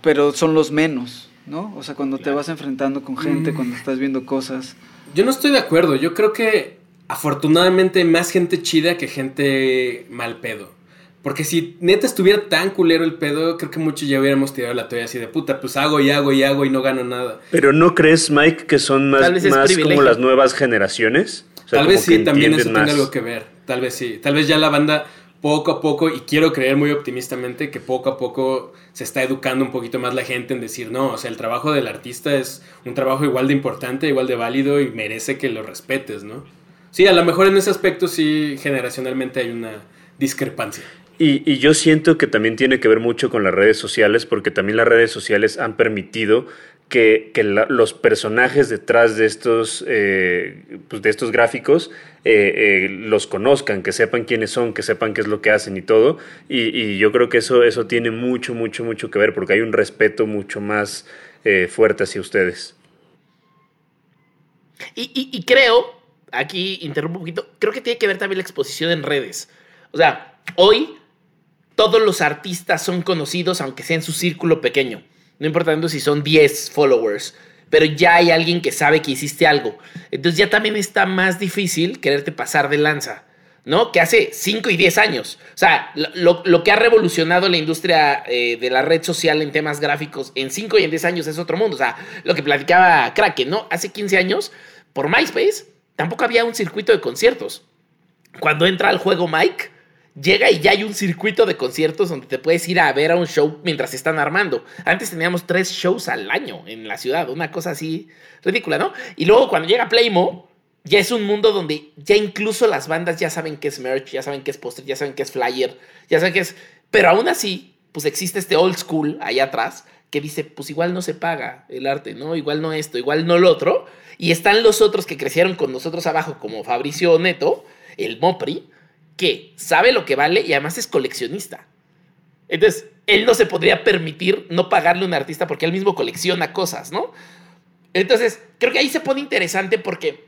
pero son los menos. ¿no? O sea, cuando te vas enfrentando con gente, mm. cuando estás viendo cosas. Yo no estoy de acuerdo. Yo creo que afortunadamente más gente chida que gente mal pedo. Porque si neta estuviera tan culero el pedo, creo que muchos ya hubiéramos tirado la toalla así de puta, pues hago y hago y hago y no gano nada. Pero ¿no crees, Mike, que son más, más como las nuevas generaciones? Tal vez sí, también eso tenga algo que ver. Tal vez sí. Tal vez ya la banda poco a poco, y quiero creer muy optimistamente, que poco a poco se está educando un poquito más la gente en decir, no, o sea, el trabajo del artista es un trabajo igual de importante, igual de válido y merece que lo respetes, ¿no? Sí, a lo mejor en ese aspecto sí generacionalmente hay una discrepancia. Y, yo siento que también tiene que ver mucho con las redes sociales, porque también las redes sociales han permitido que, los personajes detrás de estos, eh, pues de estos gráficos eh, eh, los conozcan, que sepan quiénes son, que sepan qué es lo que hacen y todo. Y, yo creo que eso, eso tiene mucho, mucho, mucho que ver, porque hay un respeto mucho más fuerte hacia ustedes. Y creo, aquí interrumpo un poquito, creo que tiene que ver también la exposición en redes. O sea, hoy todos los artistas son conocidos, aunque sea en su círculo pequeño. No importando si son 10 followers, pero ya hay alguien que sabe que hiciste algo. Entonces ya también está más difícil quererte pasar de lanza, ¿no? Que hace 5 y 10 años. O sea, lo, que ha revolucionado la industria eh, de la red social en temas gráficos en 5 y en 10 años es otro mundo. O sea, lo que platicaba Kraken, ¿no? Hace 15 años, por MySpace, tampoco había un circuito de conciertos. Cuando entra al juego Mike, llega y ya hay un circuito de conciertos donde te puedes ir a ver a un show mientras se están armando. Antes teníamos tres shows al año en la ciudad, una cosa así ridícula, ¿no? Y luego cuando llega Playmo, ya es un mundo donde ya incluso las bandas ya saben qué es merch, ya saben qué es póster, ya saben qué es flyer, ya saben qué es... Pero aún así, pues existe este old school allá atrás que dice, pues igual no se paga el arte, ¿no? Igual no esto, igual no lo otro. Y están los otros que crecieron con nosotros abajo, como Fabricio Neto, el Mopri, que sabe lo que vale y además es coleccionista. Entonces, él no se podría permitir no pagarle a un artista porque él mismo colecciona cosas, ¿no? Entonces, creo que ahí se pone interesante porque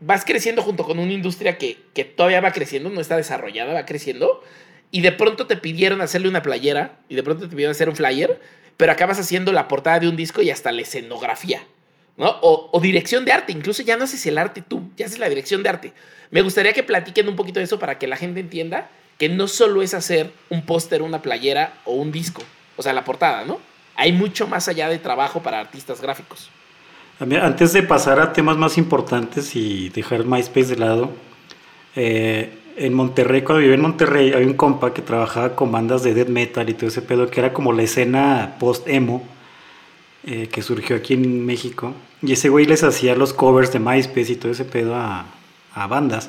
vas creciendo junto con una industria que, que todavía va creciendo, no está desarrollada, va creciendo, y de pronto te pidieron hacerle una playera, y de pronto te pidieron hacer un flyer, pero acabas haciendo la portada de un disco y hasta la escenografía, ¿no? O, dirección de arte, incluso ya no haces el arte tú, ya haces la dirección de arte. Me gustaría que platiquen un poquito de eso para que la gente entienda que no solo es hacer un póster, una playera o un disco, o sea, la portada, ¿no? Hay mucho más allá de trabajo para artistas gráficos. Antes de pasar a temas más importantes y dejar MySpace de lado, eh, en Monterrey, cuando viví en Monterrey, hay un compa que trabajaba con bandas de death metal y todo ese pedo, que era como la escena post-emo eh, que surgió aquí en México. Y ese güey les hacía los covers de MySpace y todo ese pedo a, a bandas.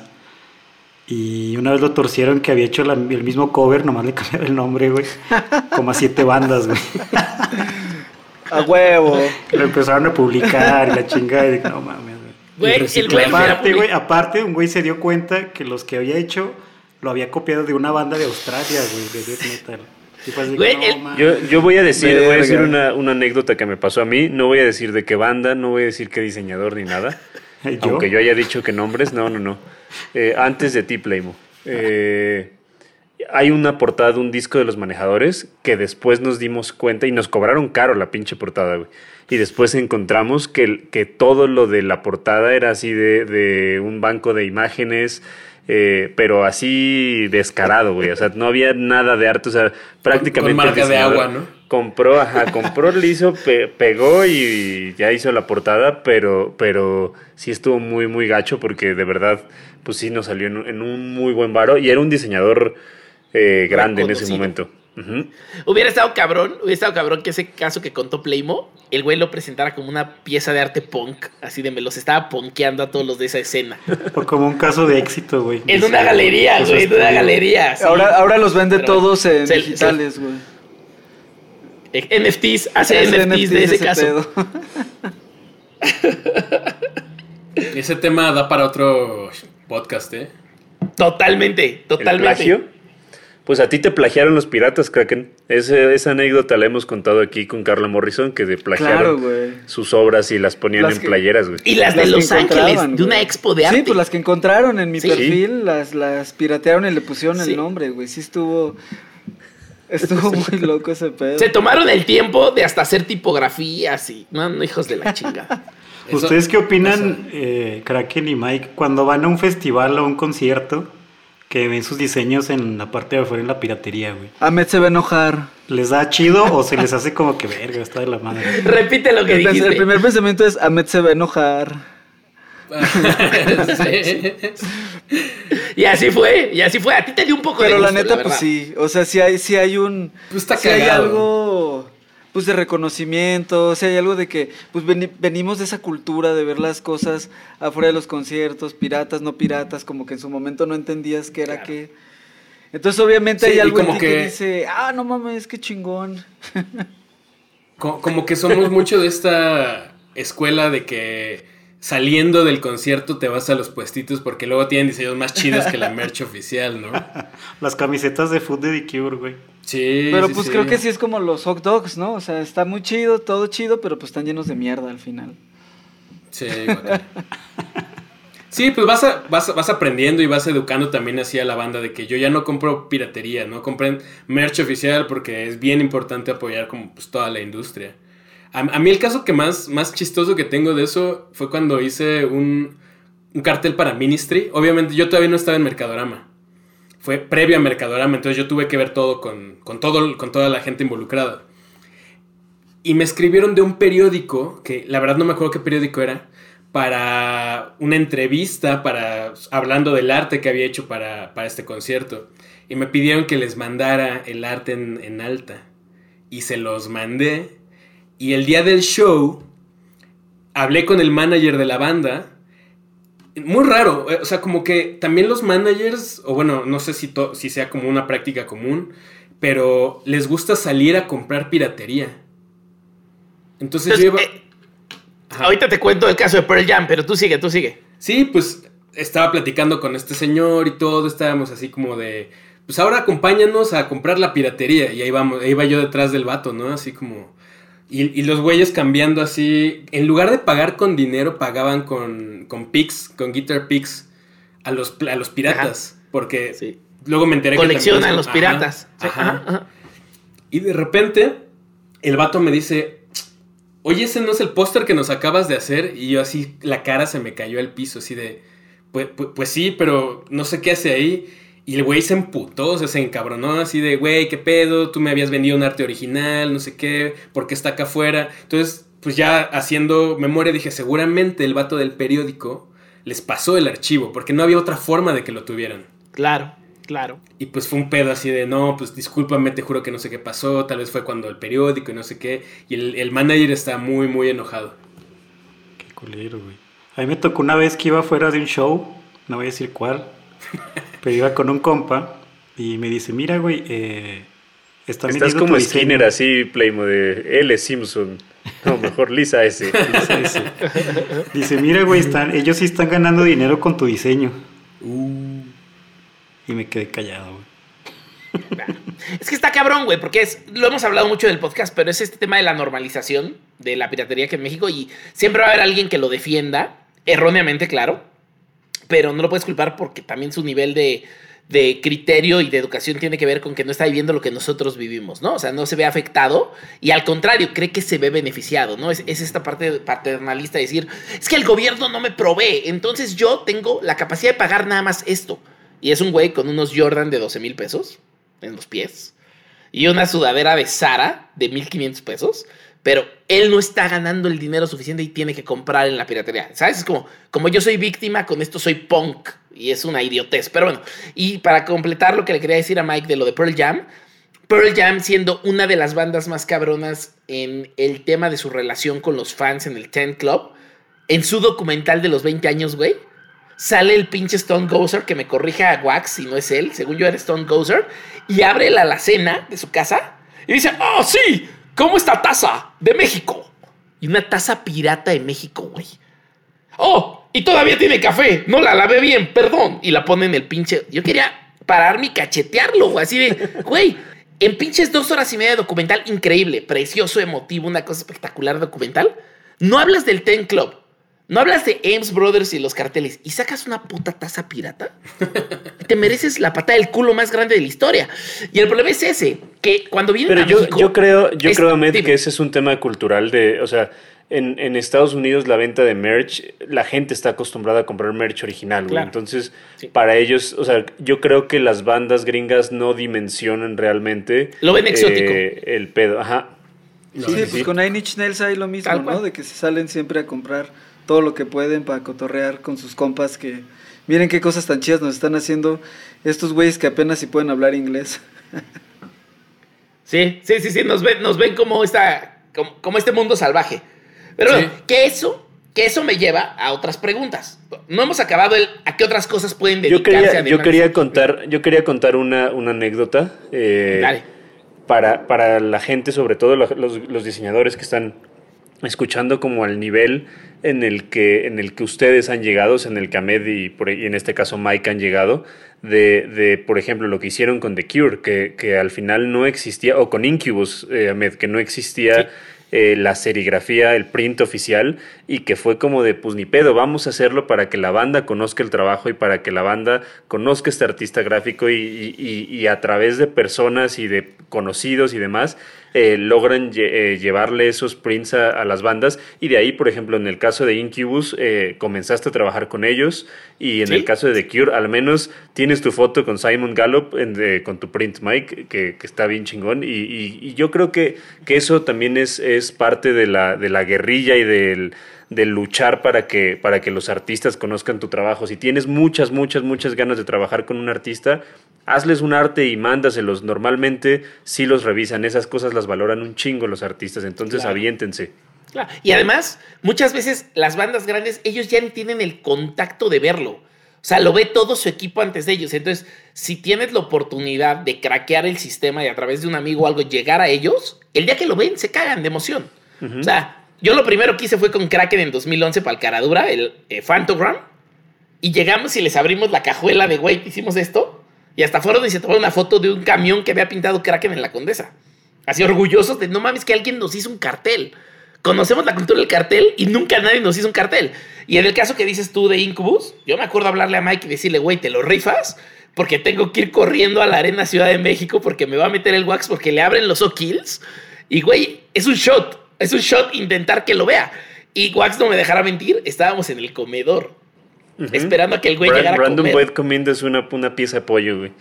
Y una vez lo torcieron que había hecho la, el mismo cover, nomás le cambiaba el nombre, güey. Como a siete bandas, güey. A huevo. Lo empezaron a publicar y la chingada. Y no mames, güey. el güey aparte, güey, aparte, un güey se dio cuenta que los que había hecho lo había copiado de una banda de Australia, güey, de death metal. Güey, no, yo, yo, voy a decir, voy a decir una, una anécdota que me pasó a mí. No voy a decir de qué banda, no voy a decir qué diseñador ni nada. ¿Yo? Aunque yo haya dicho que nombres, no, no, no. Eh, antes de ti, Playmo. Eh, hay una portada de un disco de los manejadores que después nos dimos cuenta y nos cobraron caro la pinche portada, güey. Y después encontramos que, que todo lo de la portada era así de, de un banco de imágenes, eh, pero así descarado, güey. O sea, no había nada de arte, o sea, prácticamente. Con, con marca de agua, ¿no? compró, ajá, compró, le hizo, pe pegó y ya hizo la portada, pero, pero sí estuvo muy, muy gacho porque de verdad, pues sí nos salió en, en un muy buen varo y era un diseñador eh, grande en ese momento. Uh -huh. Hubiera estado cabrón, hubiera estado cabrón que ese caso que contó Playmo, el güey lo presentara como una pieza de arte punk, así de me los estaba ponkeando a todos los de esa escena. O como un caso de éxito, güey. En una galería, güey, en una galería. Sí. Ahora, ahora los vende Pero, todos en se, digitales, güey. NFTs, hace NFTs, NFTs, de ese, ese caso. ese tema da para otro podcast, ¿eh? Totalmente, totalmente. ¿El plagio? Pues a ti te plagiaron los piratas, Kraken. Ese, esa anécdota la hemos contado aquí con Carla Morrison, que de plagiaron claro, sus obras y las ponían las en que, playeras, güey. Y las de las Los Ángeles, de una expo de arte. Sí, pues las que encontraron en mi sí. perfil, las, las piratearon y le pusieron sí. el nombre, güey. Sí estuvo... Estuvo muy loco ese pedo. Se tomaron el tiempo de hasta hacer tipografías y... No, no hijos de la chingada. ¿Ustedes qué opinan, eh, Kraken y Mike, cuando van a un festival o un concierto que ven sus diseños en la parte de afuera en la piratería, güey? Ahmed se va a enojar. ¿Les da chido o se les hace como que verga, está de la madre? Repite lo que el, dijiste. El primer pensamiento es Ahmed se va a enojar. sí. Y así fue, y así fue. A ti te dio un poco Pero de la gusto, neta, pues sí. O sea, si hay, sí hay un. Pues está sí hay algo. Pues de reconocimiento, o sea, hay algo de que pues veni- venimos de esa cultura de ver las cosas afuera de los conciertos, piratas, no piratas, como que en su momento no entendías qué era Claro. qué. Entonces, obviamente Sí, hay algo en como ti que... que- dice, ah, no mames, qué chingón. Co- Como que somos mucho de esta escuela de que saliendo del concierto te vas a los puestitos porque luego tienen diseños más chidos que la merch oficial, ¿no? Las camisetas de Food de The Cure, güey. Sí. Pero sí, pues sí. creo que sí es como los hot dogs, ¿no? O sea, está muy chido, todo chido, pero pues están llenos de mierda al final. Sí. Sí, pues vas, a- vas, vas aprendiendo y vas educando también así a la banda de que yo ya no compro piratería, ¿no? Compren merch oficial porque es bien importante apoyar como pues toda la industria. A, a mí el caso que más, más chistoso que tengo de eso fue cuando hice un, un cartel para Ministry. Obviamente yo todavía no estaba en Mercadorama. Fue previo a Mercadorama, entonces yo tuve que ver todo con, con, todo, con toda la gente involucrada. Y me escribieron de un periódico, que la verdad no me acuerdo qué periódico era, para una entrevista, para hablando del arte que había hecho para, para este concierto. Y me pidieron que les mandara el arte en, en alta. Y se los mandé. Y el día del show, hablé con el manager de la banda. Muy raro, eh, o sea, como que también los managers, o bueno, no sé si, to- si sea como una práctica común, pero les gusta salir a comprar piratería. Entonces, Entonces, yo iba... eh, ahorita te cuento el caso de Pearl Jam, pero tú sigue, tú sigue. Sí, pues estaba platicando con este señor y todo, estábamos así como de, pues ahora acompáñanos a comprar la piratería. Y ahí vamos, ahí iba yo detrás del vato, ¿no? Así como... Y, y los güeyes cambiando así, en lugar de pagar con dinero, pagaban con, con Pix, con Guitar Pix, a los, a los piratas. Porque Sí. luego me enteré que también Coleccionan los ajá, piratas. Ajá. Y de repente, el vato me dice, oye, ese no es el póster que nos acabas de hacer. Y yo así, la cara se me cayó al piso, así de, pues, pues, pues sí, pero no sé qué hace ahí. Y el güey se emputó, o sea, se encabronó así de, güey, ¿qué pedo? Tú me habías vendido un arte original, no sé qué, ¿por qué está acá afuera? Entonces, pues ya haciendo memoria dije, seguramente el vato del periódico les pasó el archivo, porque no había otra forma de que lo tuvieran. Claro, claro. Y pues fue un pedo así de, no, pues discúlpame, te juro que no sé qué pasó, tal vez fue cuando el periódico y no sé qué. Y el, el manager está muy, muy enojado. Qué culero, güey. A mí me tocó una vez que iba fuera de un show, no voy a decir cuál, pero iba con un compa y me dice, mira, güey, eh, Estás vendiendo como tu diseño". Skinner así, Playmo de L. Simpson. No, mejor Lisa S. Dice, dice, dice, mira, güey, están, ellos sí están ganando dinero con tu diseño. Y me quedé callado, güey. Es que está cabrón, güey, porque es, lo hemos hablado mucho del podcast, pero es este tema de la normalización de la piratería que en México y siempre va a haber alguien que lo defienda, erróneamente, claro, pero no lo puedes culpar porque también su nivel de, de criterio y de educación tiene que ver con que no está viviendo lo que nosotros vivimos, ¿no? O sea, no se ve afectado y al contrario, cree que se ve beneficiado, ¿no? Es, es esta parte paternalista de decir, es que el gobierno no me provee, entonces yo tengo la capacidad de pagar nada más esto. Y es un güey con unos Jordan de 12 mil pesos en los pies y una sudadera de Sara de 1500 pesos, pero él no está ganando el dinero suficiente y tiene que comprar en la piratería. ¿Sabes? Es como, como yo soy víctima, con esto soy punk y es una idiotez. Pero bueno, y para completar lo que le quería decir a Mike de lo de Pearl Jam, Pearl Jam siendo una de las bandas más cabronas en el tema de su relación con los fans en el Ten Club, en su documental de los 20 años, güey, sale el pinche Stone Gozer que me corrija a Wax si no es él, según yo era Stone Gozer, y abre la alacena de su casa y dice, oh sí, ¿cómo esta taza de México? Y una taza pirata de México, güey. Oh, y todavía tiene café, no la lavé bien, perdón. Y la pone en el pinche... Yo quería pararme y cachetearlo, güey, así de, güey. En pinches dos horas y media de documental increíble, precioso, emotivo, una cosa espectacular documental. No hablas del Ten Club, no hablas de Ames Brothers y los carteles y sacas una puta taza pirata. Te mereces la patada del culo más grande de la historia. Y el problema es ese, que cuando vienen Pero a yo, México, yo creo, yo es- creo, Ahmed, que ese es un tema cultural de, o sea, en, en Estados Unidos la venta de merch, la gente está acostumbrada a comprar merch original, güey. Claro. Entonces, Sí. para ellos, o sea, yo creo que las bandas gringas no dimensionan realmente Lo ven exótico. eh, el pedo, ajá. Sí, No, pues sí. con Nine Inch Nails hay lo mismo, ¿no? De que se salen siempre a comprar todo lo que pueden para cotorrear con sus compas que miren qué cosas tan chidas nos están haciendo estos güeyes que apenas si pueden hablar inglés. Sí, sí, sí, sí, nos ven, nos ven como, esta, como, como este mundo salvaje. Pero bueno, que eso, que eso me lleva a otras preguntas. No hemos acabado el a qué otras cosas pueden Yo dedicarse quería, yo quería contar, yo quería contar una, una anécdota. eh, Dale. para, para la gente, sobre todo los diseñadores que están escuchando como al nivel en el que, en el que ustedes han llegado, en el que Ahmed y, por- y en este caso Mike han llegado, de, de, por ejemplo, lo que hicieron con The Cure, que, que al final no existía, o con Incubus, eh, Ahmed, que no existía eh, la serigrafía, el print oficial, y que fue como de, pues ni pedo, vamos a hacerlo para que la banda conozca el trabajo y para que la banda conozca este artista gráfico y, y- y- y a través de personas y de conocidos y demás, eh, logran lle- eh, llevarle esos prints a, a las bandas. Y de ahí, por ejemplo, en el caso de Incubus, eh, comenzaste a trabajar con ellos. Y en Sí. el caso de The Cure, al menos tienes tu foto con Simon Gallup, en- de- con tu print, Mike, que, que está bien chingón. Y, y- y yo creo que, que eso también es, es parte de la, de la guerrilla y del de luchar para que, para que los artistas conozcan tu trabajo. Si tienes muchas, muchas, muchas ganas de trabajar con un artista, hazles un arte y mándaselos. Normalmente sí los revisan, esas cosas las valoran un chingo los artistas, entonces Claro. aviéntense. Claro. Y además, muchas veces las bandas grandes, ellos ya tienen el contacto de verlo. O sea, lo ve todo su equipo antes de ellos. Entonces, si tienes la oportunidad de craquear el sistema y a través de un amigo o algo llegar a ellos, el día que lo ven, se cagan de emoción. O sea, yo lo primero que hice fue con Kraken en 2011 para el Caradura, el eh, Phantogram. Y llegamos y les abrimos la cajuela de, güey, hicimos esto. Y hasta fueron y se tomaron una foto de un camión que había pintado Kraken en la Condesa. Así orgullosos de, no mames, que alguien nos hizo un cartel. Conocemos la cultura del cartel y nunca nadie nos hizo un cartel. Y en el caso que dices tú de Incubus, yo me acuerdo hablarle a Mike y decirle, güey, ¿te lo rifas? Porque tengo que ir corriendo a la Arena Ciudad de México porque me va a meter el wax porque le abren los O-Kills. Y, güey, es un shot. Es un shot intentar que lo vea. Y Wax no me dejara mentir, estábamos en el comedor. Esperando a que el güey llegara a comer. Es una, una pieza de pollo, güey.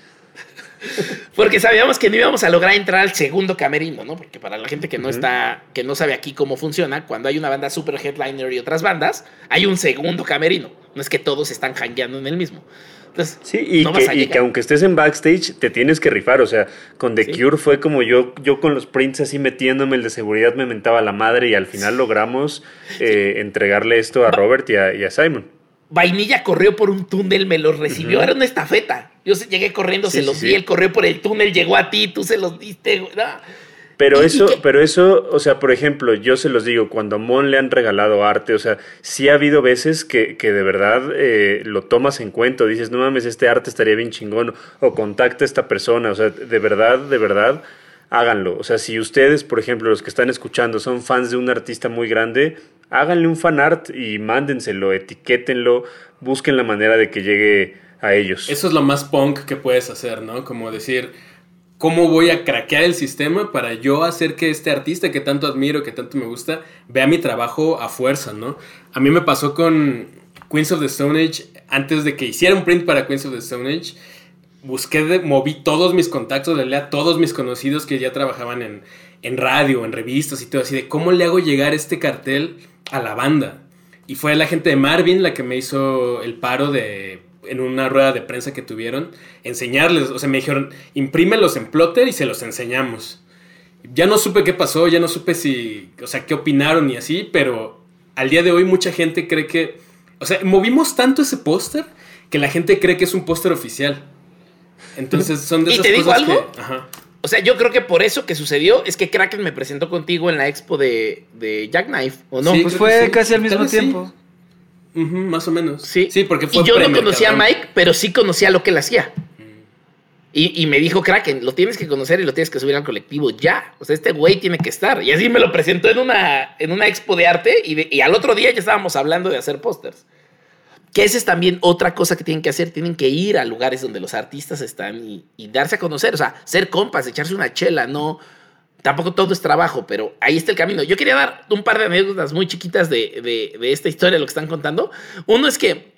Porque sabíamos que no íbamos a lograr entrar al segundo camerino, ¿no? Porque para la gente que no está, que no sabe aquí cómo funciona, cuando hay una banda super headliner y otras bandas, hay un segundo camerino. No es que todos están hangueando en el mismo. Entonces, Sí, y, no que, y que aunque estés en backstage, te tienes que rifar. O sea, con The Sí. Cure fue como yo, yo con los prints así metiéndome, el de seguridad me mentaba la madre y al final logramos eh, entregarle esto a Robert y a, y a Simon. Vainilla corrió por un túnel, me los recibió, era una estafeta. Yo se- llegué corriendo, Sí, se los sí. di, él corrió por el túnel, llegó a ti, tú se los diste. no. Pero ¿Y- y eso, pero eso, o sea, por ejemplo, yo se los digo, cuando a Mon le han regalado arte, o sea, sí ha habido veces que, que de verdad eh, lo tomas en cuenta, dices, no mames, este arte estaría bien chingón, o contacta a esta persona, o sea, de verdad, de verdad, háganlo. O sea, si ustedes, por ejemplo, los que están escuchando, son fans de un artista muy grande, háganle un fan art y mándenselo, etiquétenlo, busquen la manera de que llegue a ellos. Eso es lo más punk que puedes hacer, ¿no? Como decir, ¿cómo voy a craquear el sistema para yo hacer que este artista que tanto admiro, que tanto me gusta, vea mi trabajo a fuerza, ¿no? A mí me pasó con Queens of the Stone Age, antes de que hiciera un print para Queens of the Stone Age, busqué, moví todos mis contactos, le a todos mis conocidos que ya trabajaban en, en radio, en revistas y todo así, de cómo le hago llegar este cartel a la banda. Y fue la gente de Marvin la que me hizo el paro de, en una rueda de prensa que tuvieron, enseñarles, o sea, me dijeron, imprímelos en plotter y se los enseñamos. Ya no supe qué pasó, ya no supe si, o sea, qué opinaron y así, pero al día de hoy mucha gente cree que, o sea, movimos tanto ese póster que la gente cree que es un póster oficial. Entonces son de ¿Y esas te digo cosas algo? que- ajá. O sea, yo creo que por eso que sucedió es que Kraken me presentó contigo en la expo de, de Jackknife, ¿o no? Sí, Pues fue sí. casi al Tal mismo sí. tiempo. Más o menos. Sí. Sí, porque fue Y yo no conocía a Mike, pero sí conocía lo que él hacía. Y, y me dijo, Kraken, lo tienes que conocer y lo tienes que subir al colectivo ya. O sea, este güey tiene que estar. Y así me lo presentó en una, en una expo de arte y, de- y al otro día ya estábamos hablando de hacer pósters. Que esa es también otra cosa que tienen que hacer. Tienen que ir a lugares donde los artistas están y, darse a conocer. O sea, ser compas, echarse una chela, no... Tampoco todo es trabajo, pero ahí está el camino. Yo quería dar un par de anécdotas muy chiquitas de, de- de esta historia, lo que están contando. Uno es que,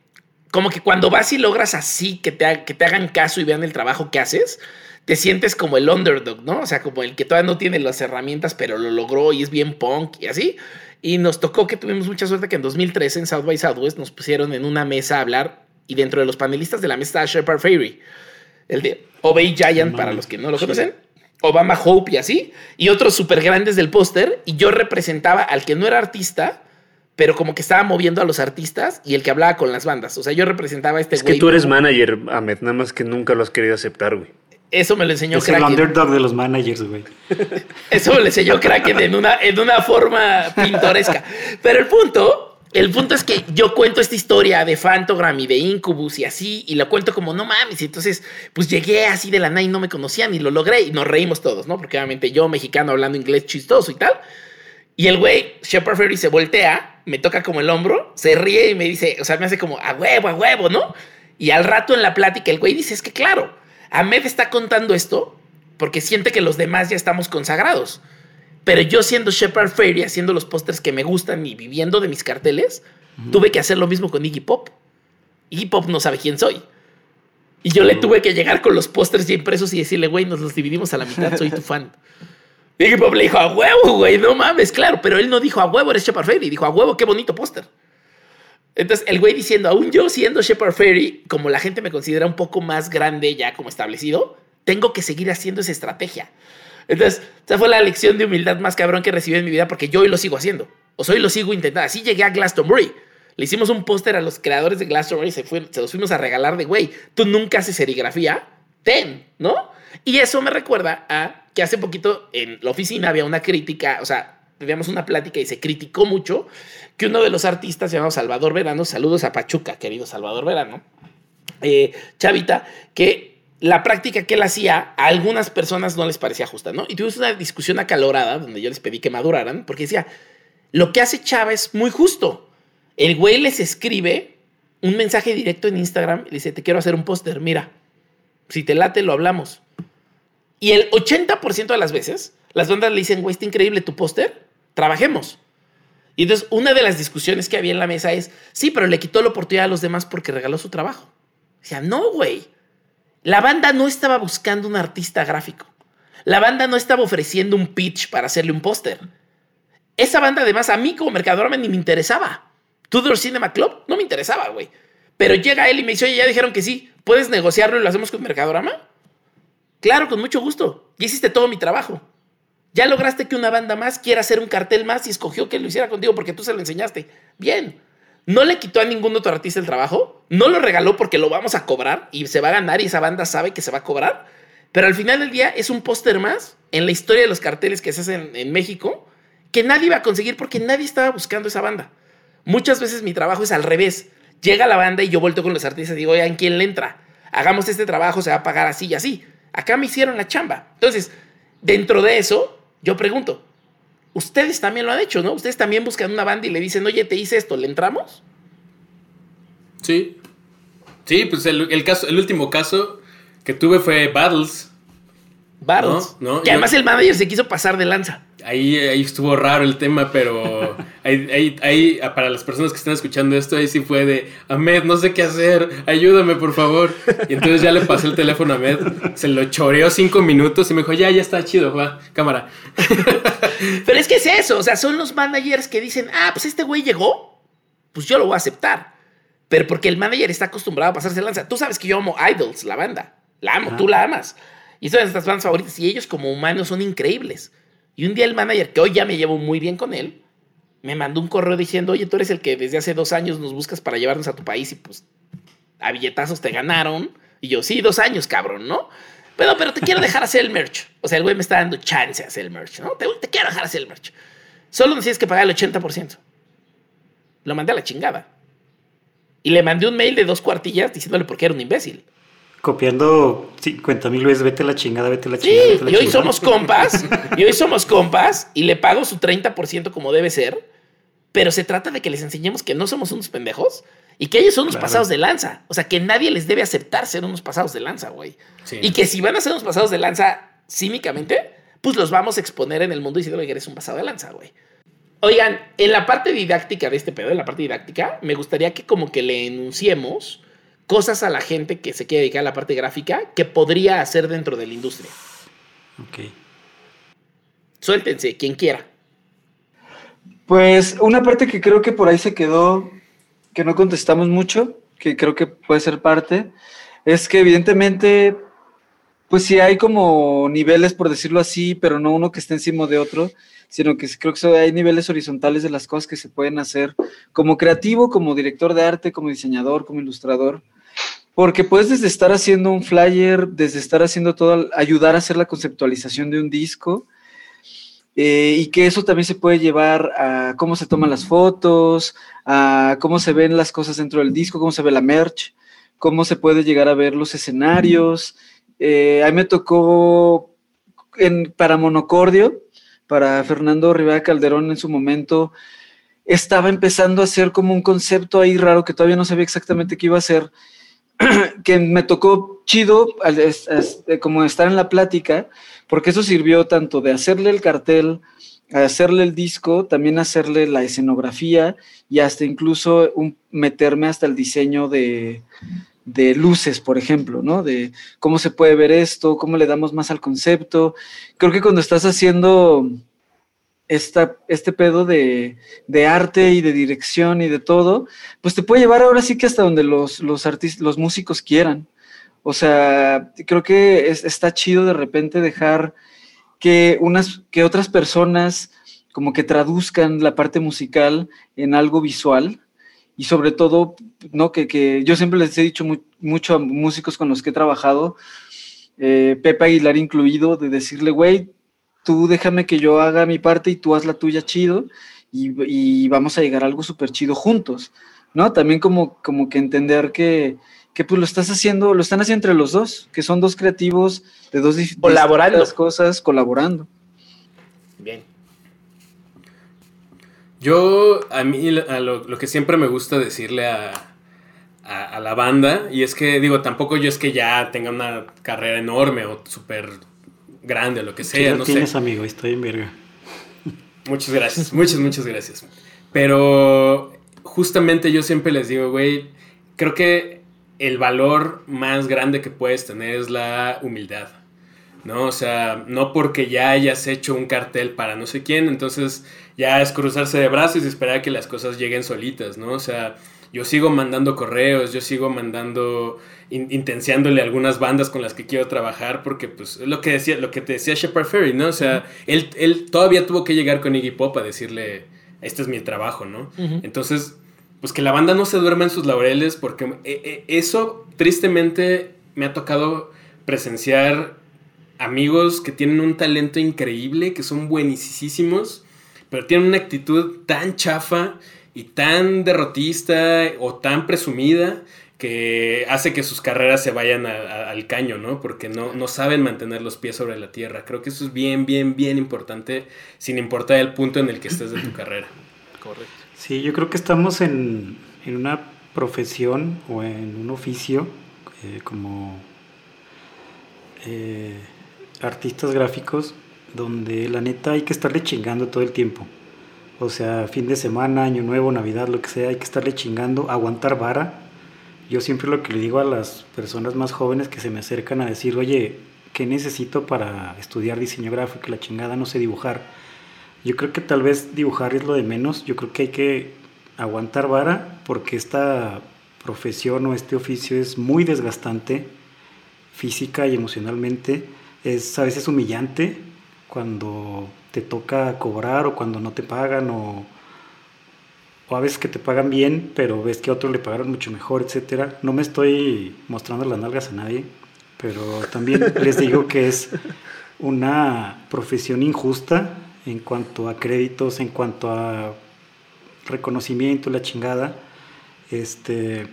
como que cuando vas y logras así que te, que te hagan caso y vean el trabajo que haces, te sientes como el underdog, ¿no? O sea, como el que todavía no tiene las herramientas, pero lo logró y es bien punk y así. Y nos tocó que tuvimos mucha suerte que en 2013 en South by Southwest nos pusieron en una mesa a hablar y dentro de los panelistas de la mesa estaba Shepard Fairey, el de Obey Giant para los que no lo conocen. Obama Hope y así, y otros súper grandes del póster, y yo representaba al que no era artista, pero como que estaba moviendo a los artistas y el que hablaba con las bandas. O sea, yo representaba a este Es que tú eres manager, Ahmed, nada más que nunca lo has querido aceptar, güey. Eso me lo enseñó Es el underdog de los managers, güey. Eso me lo enseñó Kraken en una, en una forma pintoresca. Pero el punto, el punto es que yo cuento esta historia de Fantogram y de Incubus y así, y lo cuento como, no mames, y entonces, pues llegué así de la nada y no me conocían y lo logré y nos reímos todos, ¿no? Porque obviamente yo, mexicano, hablando inglés chistoso y tal. Y el güey, Shepard Ferry, se voltea, me toca como el hombro, se ríe y me dice, o sea, me hace como, a huevo, a huevo, ¿no? Y al rato en la plática el güey dice, es que claro, Ahmed está contando esto porque siente que los demás ya estamos consagrados. Pero yo siendo Shepard Fairey, haciendo los pósters que me gustan y viviendo de mis carteles, tuve que hacer lo mismo con Iggy Pop. Iggy Pop no sabe quién soy. Y yo le tuve que llegar con los pósters ya impresos y decirle, güey, nos los dividimos a la mitad, soy tu fan. Iggy Pop le dijo, a huevo, güey, no mames, claro. Pero él no dijo, a huevo, eres Shepard Fairey. Dijo, a huevo, qué bonito póster. Entonces, el güey diciendo, aún yo siendo Shepard Fairey, como la gente me considera un poco más grande ya como establecido, tengo que seguir haciendo esa estrategia. Entonces, esa fue la lección de humildad más cabrón que recibí en mi vida porque yo hoy lo sigo haciendo. O soy lo sigo intentando. Así llegué a Glastonbury. Le hicimos un póster a los creadores de Glastonbury, se, fue, se los fuimos a regalar de, güey, tú nunca haces serigrafía, ten, ¿no? Y eso me recuerda a que hace poquito en la oficina había una crítica, o sea, teníamos una plática y se criticó mucho que uno de los artistas llamado Salvador Verano, saludos a Pachuca, querido Salvador Verano, eh, Chavita, que la práctica que él hacía a algunas personas no les parecía justa, ¿no? Y tuvimos una discusión acalorada donde yo les pedí que maduraran, porque decía, lo que hace Chava es muy justo. El güey les escribe un mensaje directo en Instagram y dice, te quiero hacer un póster, mira, si te late lo hablamos. Y el 80% de las veces, las bandas le dicen, güey, está increíble tu póster, trabajemos. Y entonces una de las discusiones que había en la mesa es, sí, pero le quitó la oportunidad a los demás porque regaló su trabajo. Sea, no, güey. La banda no estaba buscando un artista gráfico. La banda no estaba ofreciendo un pitch para hacerle un póster. Esa banda, además, a mí como mercador ni me interesaba. Tudor Cinema Club no me interesaba, güey. Pero llega él y me dice, oye, ya dijeron que sí, ¿puedes negociarlo y lo hacemos con Mercadorama? Claro, con mucho gusto. Ya hiciste todo mi trabajo. Ya lograste que una banda más quiera hacer un cartel más y escogió que lo hiciera contigo porque tú se lo enseñaste. Bien. No le quitó a ningún otro artista el trabajo, no lo regaló porque lo vamos a cobrar y se va a ganar y esa banda sabe que se va a cobrar. Pero al final del día es un póster más en la historia de los carteles que se hacen en México que nadie va a conseguir porque nadie estaba buscando esa banda. Muchas veces mi trabajo es al revés. Llega la banda y yo vuelto con los artistas y digo, oigan, ¿quién le entra? Hagamos este trabajo, se va a pagar así y así. Acá me hicieron la chamba. Entonces, dentro de eso, yo pregunto, ustedes también lo han hecho, ¿no? Ustedes también buscan una banda y le dicen, oye, te hice esto, ¿le entramos? Sí. Sí, pues el, el caso, el último caso que tuve fue Battles. Battles. No, no, que además el manager se quiso pasar de lanza. Ahí, ahí estuvo raro el tema, pero ahí, ahí, ahí, para las personas que están escuchando esto, ahí sí fue de, Ahmed, no sé qué hacer, ayúdame por favor. Y entonces ya le pasé el teléfono a Ahmed, se lo choreó cinco minutos y me dijo, ya, ya está chido, va, cámara. Pero es que es eso, o sea, son los managers que dicen, ah, pues este güey llegó, pues yo lo voy a aceptar. Pero porque el manager está acostumbrado a pasarse lanza. Tú sabes que yo amo Idols, la banda. La amo, tú la amas. Y son nuestras bandas favoritas y ellos como humanos son increíbles. Y un día el manager, que hoy ya me llevo muy bien con él, me mandó un correo diciendo, oye, tú eres el que desde hace dos años nos buscas para llevarnos a tu país y pues a billetazos te ganaron. Y yo, sí, dos años, cabrón, ¿no? Pero, pero te quiero dejar hacer el merch. O sea, el güey me está dando chance a hacer el merch, ¿no? Te, te quiero dejar hacer el merch. Solo necesitas que pagar el 80%. Lo mandé a la chingada. Y le mandé un mail de dos cuartillas diciéndole por qué era un imbécil. Copiando 50 mil veces, vete a la chingada, vete a la Sí, chingada. vete a la y hoy chingada. somos compas, y hoy somos compas, y le pago su 30% como debe ser, pero se trata de que les enseñemos que no somos unos pendejos y que ellos son unos Claro. pasados de lanza. O sea, que nadie les debe aceptar ser unos pasados de lanza, güey. Sí. Y que si van a ser unos pasados de lanza cínicamente, pues los vamos a exponer en el mundo diciendo que eres un pasado de lanza, güey. Oigan, en la parte didáctica de este pedo, en la parte didáctica, me gustaría que como que le enunciemos cosas a la gente que se quiere dedicar a la parte gráfica que podría hacer dentro de la industria. Ok. Suéltense, quien quiera. Pues una parte que creo que por ahí se quedó, que no contestamos mucho, que creo que puede ser parte, es que evidentemente, pues sí hay como niveles, por decirlo así, pero no uno que esté encima de otro, sino que creo que hay niveles horizontales de las cosas que se pueden hacer como creativo, como director de arte, como diseñador, como ilustrador. Porque puedes desde estar haciendo un flyer, desde estar haciendo todo, ayudar a hacer la conceptualización de un disco, eh, y que eso también se puede llevar a cómo se toman las fotos, a cómo se ven las cosas dentro del disco, cómo se ve la merch, cómo se puede llegar a ver los escenarios. Eh, a mí me tocó para Monocordio, para Fernando Rivera Calderón en su momento, estaba empezando a hacer como un concepto ahí raro que todavía no sabía exactamente qué iba a hacer, que me tocó chido como estar en la plática, porque eso sirvió tanto de hacerle el cartel, hacerle el disco, también hacerle la escenografía y hasta incluso meterme hasta el diseño de, de luces, por ejemplo, ¿no? De cómo se puede ver esto, cómo le damos más al concepto. Creo que cuando estás haciendo esta, este pedo de, de, arte y de dirección y de todo, pues te puede llevar ahora sí que hasta donde los, los artistas, los músicos quieran. O sea, creo que está chido de repente dejar que unas, que otras personas como que traduzcan la parte musical en algo visual y sobre todo, ¿no? Que, que yo siempre les he dicho mucho a músicos con los que he trabajado, eh, Pepe Aguilar incluido, de decirle, güey, tú déjame que yo haga mi parte y tú haz la tuya chido y, vamos a llegar a algo súper chido juntos, ¿no? También como, como que entender que, que pues lo estás haciendo, lo están haciendo entre los dos, que son dos creativos de dos distintas cosas colaborando. Bien. Yo, a mí, lo, que siempre me gusta decirle a, a, la banda, y es que, digo, tampoco yo es que ya tenga una carrera enorme o súper grande, lo que sea, no tienes, amigo, estoy en verga. Muchas gracias, muchas, muchas gracias. Pero justamente yo siempre les digo, güey, creo que el valor más grande que puedes tener es la humildad. ¿no? O sea, no porque ya hayas hecho un cartel para no sé quién, entonces ya es cruzarse de brazos y esperar a que las cosas lleguen solitas, ¿no? O sea, yo sigo mandando correos, yo sigo mandando, intenciándole algunas bandas con las que quiero trabajar, porque pues es lo que decía, lo que te decía Shepard Ferry, ¿no? O sea, él, él todavía tuvo que llegar con Iggy Pop a decirle, este es mi trabajo, ¿no? Entonces, pues que la banda no se duerma en sus laureles, porque eh, eh, eso tristemente me ha tocado presenciar amigos que tienen un talento increíble, que son buenísimos, pero tienen una actitud tan chafa y tan derrotista o tan presumida que hace que sus carreras se vayan al caño, ¿no? Porque no, no saben mantener los pies sobre la tierra. Creo que eso es bien, bien, bien importante, sin importar el punto en el que estés de tu carrera. Correcto. Sí, yo creo que estamos en, una profesión o en un oficio eh, como eh, artistas gráficos donde la neta hay que estarle chingando todo el tiempo. O sea, fin de semana, año nuevo, Navidad, lo que sea, hay que estarle chingando, aguantar vara. Yo siempre lo que le digo a las personas más jóvenes que se me acercan a decir, oye, ¿qué necesito para estudiar diseño gráfico? La chingada, no sé dibujar. Yo creo que tal vez dibujar es lo de menos. Yo creo que hay que aguantar vara porque esta profesión o este oficio es muy desgastante física y emocionalmente. Es a veces humillante cuando te toca cobrar o cuando no te pagan o, o a veces que te pagan bien, pero ves que a otros le pagaron mucho mejor, etcétera. No me estoy mostrando las nalgas a nadie, pero también les digo que es una profesión injusta en cuanto a créditos, en cuanto a reconocimiento, la chingada. Este,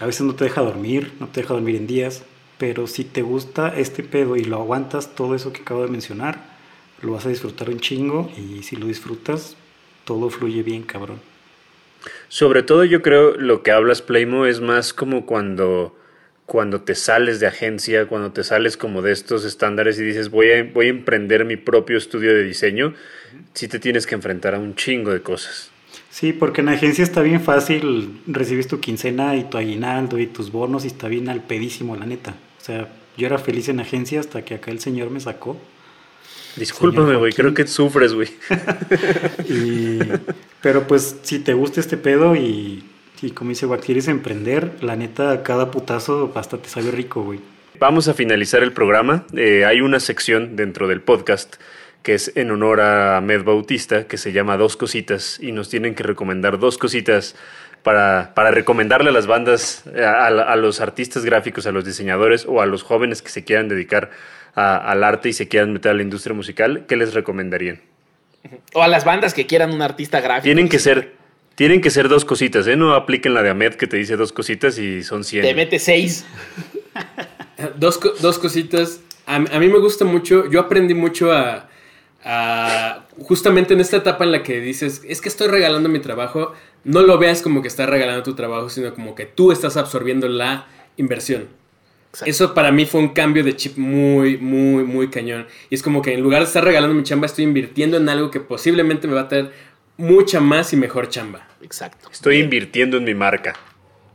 a veces no te deja dormir, no te deja dormir en días, pero si te gusta este pedo y lo aguantas todo eso que acabo de mencionar, lo vas a disfrutar un chingo y si lo disfrutas, todo fluye bien, cabrón. Sobre todo yo creo lo que hablas, Playmo, es más como cuando, cuando te sales de agencia, cuando te sales como de estos estándares y dices voy a, voy a emprender mi propio estudio de diseño, si te tienes que enfrentar a un chingo de cosas. Sí, porque en agencia está bien fácil, recibes tu quincena y tu aguinaldo y tus bonos y está bien al pedísimo, la neta. O sea, yo era feliz en agencia hasta que acá el señor me sacó. Discúlpame, güey, creo que sufres, güey. Pero pues si te gusta este pedo y, y como dice Wax, quieres emprender, la neta, cada putazo hasta te sabe rico, güey. Vamos a finalizar el programa. Eh, hay una sección dentro del podcast que es en honor a Med Bautista, que se llama Dos Cositas, y nos tienen que recomendar dos cositas para, para recomendarle a las bandas, a, a- a los artistas gráficos, a los diseñadores o a los jóvenes que se quieran dedicar a- al arte y se quieran meter a la industria musical, ¿qué les recomendarían? O a las bandas que quieran un artista gráfico. Tienen que ser, tienen que ser dos cositas, ¿eh? No apliquen la de Ahmed que te dice dos cositas y son 100. Te mete seis. Dos, dos cositas. A, a mí me gusta mucho. Yo aprendí mucho a, a- Justamente en esta etapa en la que dices, es que estoy regalando mi trabajo. No lo veas como que estás regalando tu trabajo, sino como que tú estás absorbiendo la inversión. Exacto. Eso para mí fue un cambio de chip muy, muy, muy cañón. Y es como que en lugar de estar regalando mi chamba, estoy invirtiendo en algo que posiblemente me va a traer mucha más y mejor chamba. Exacto. Estoy invirtiendo en mi marca.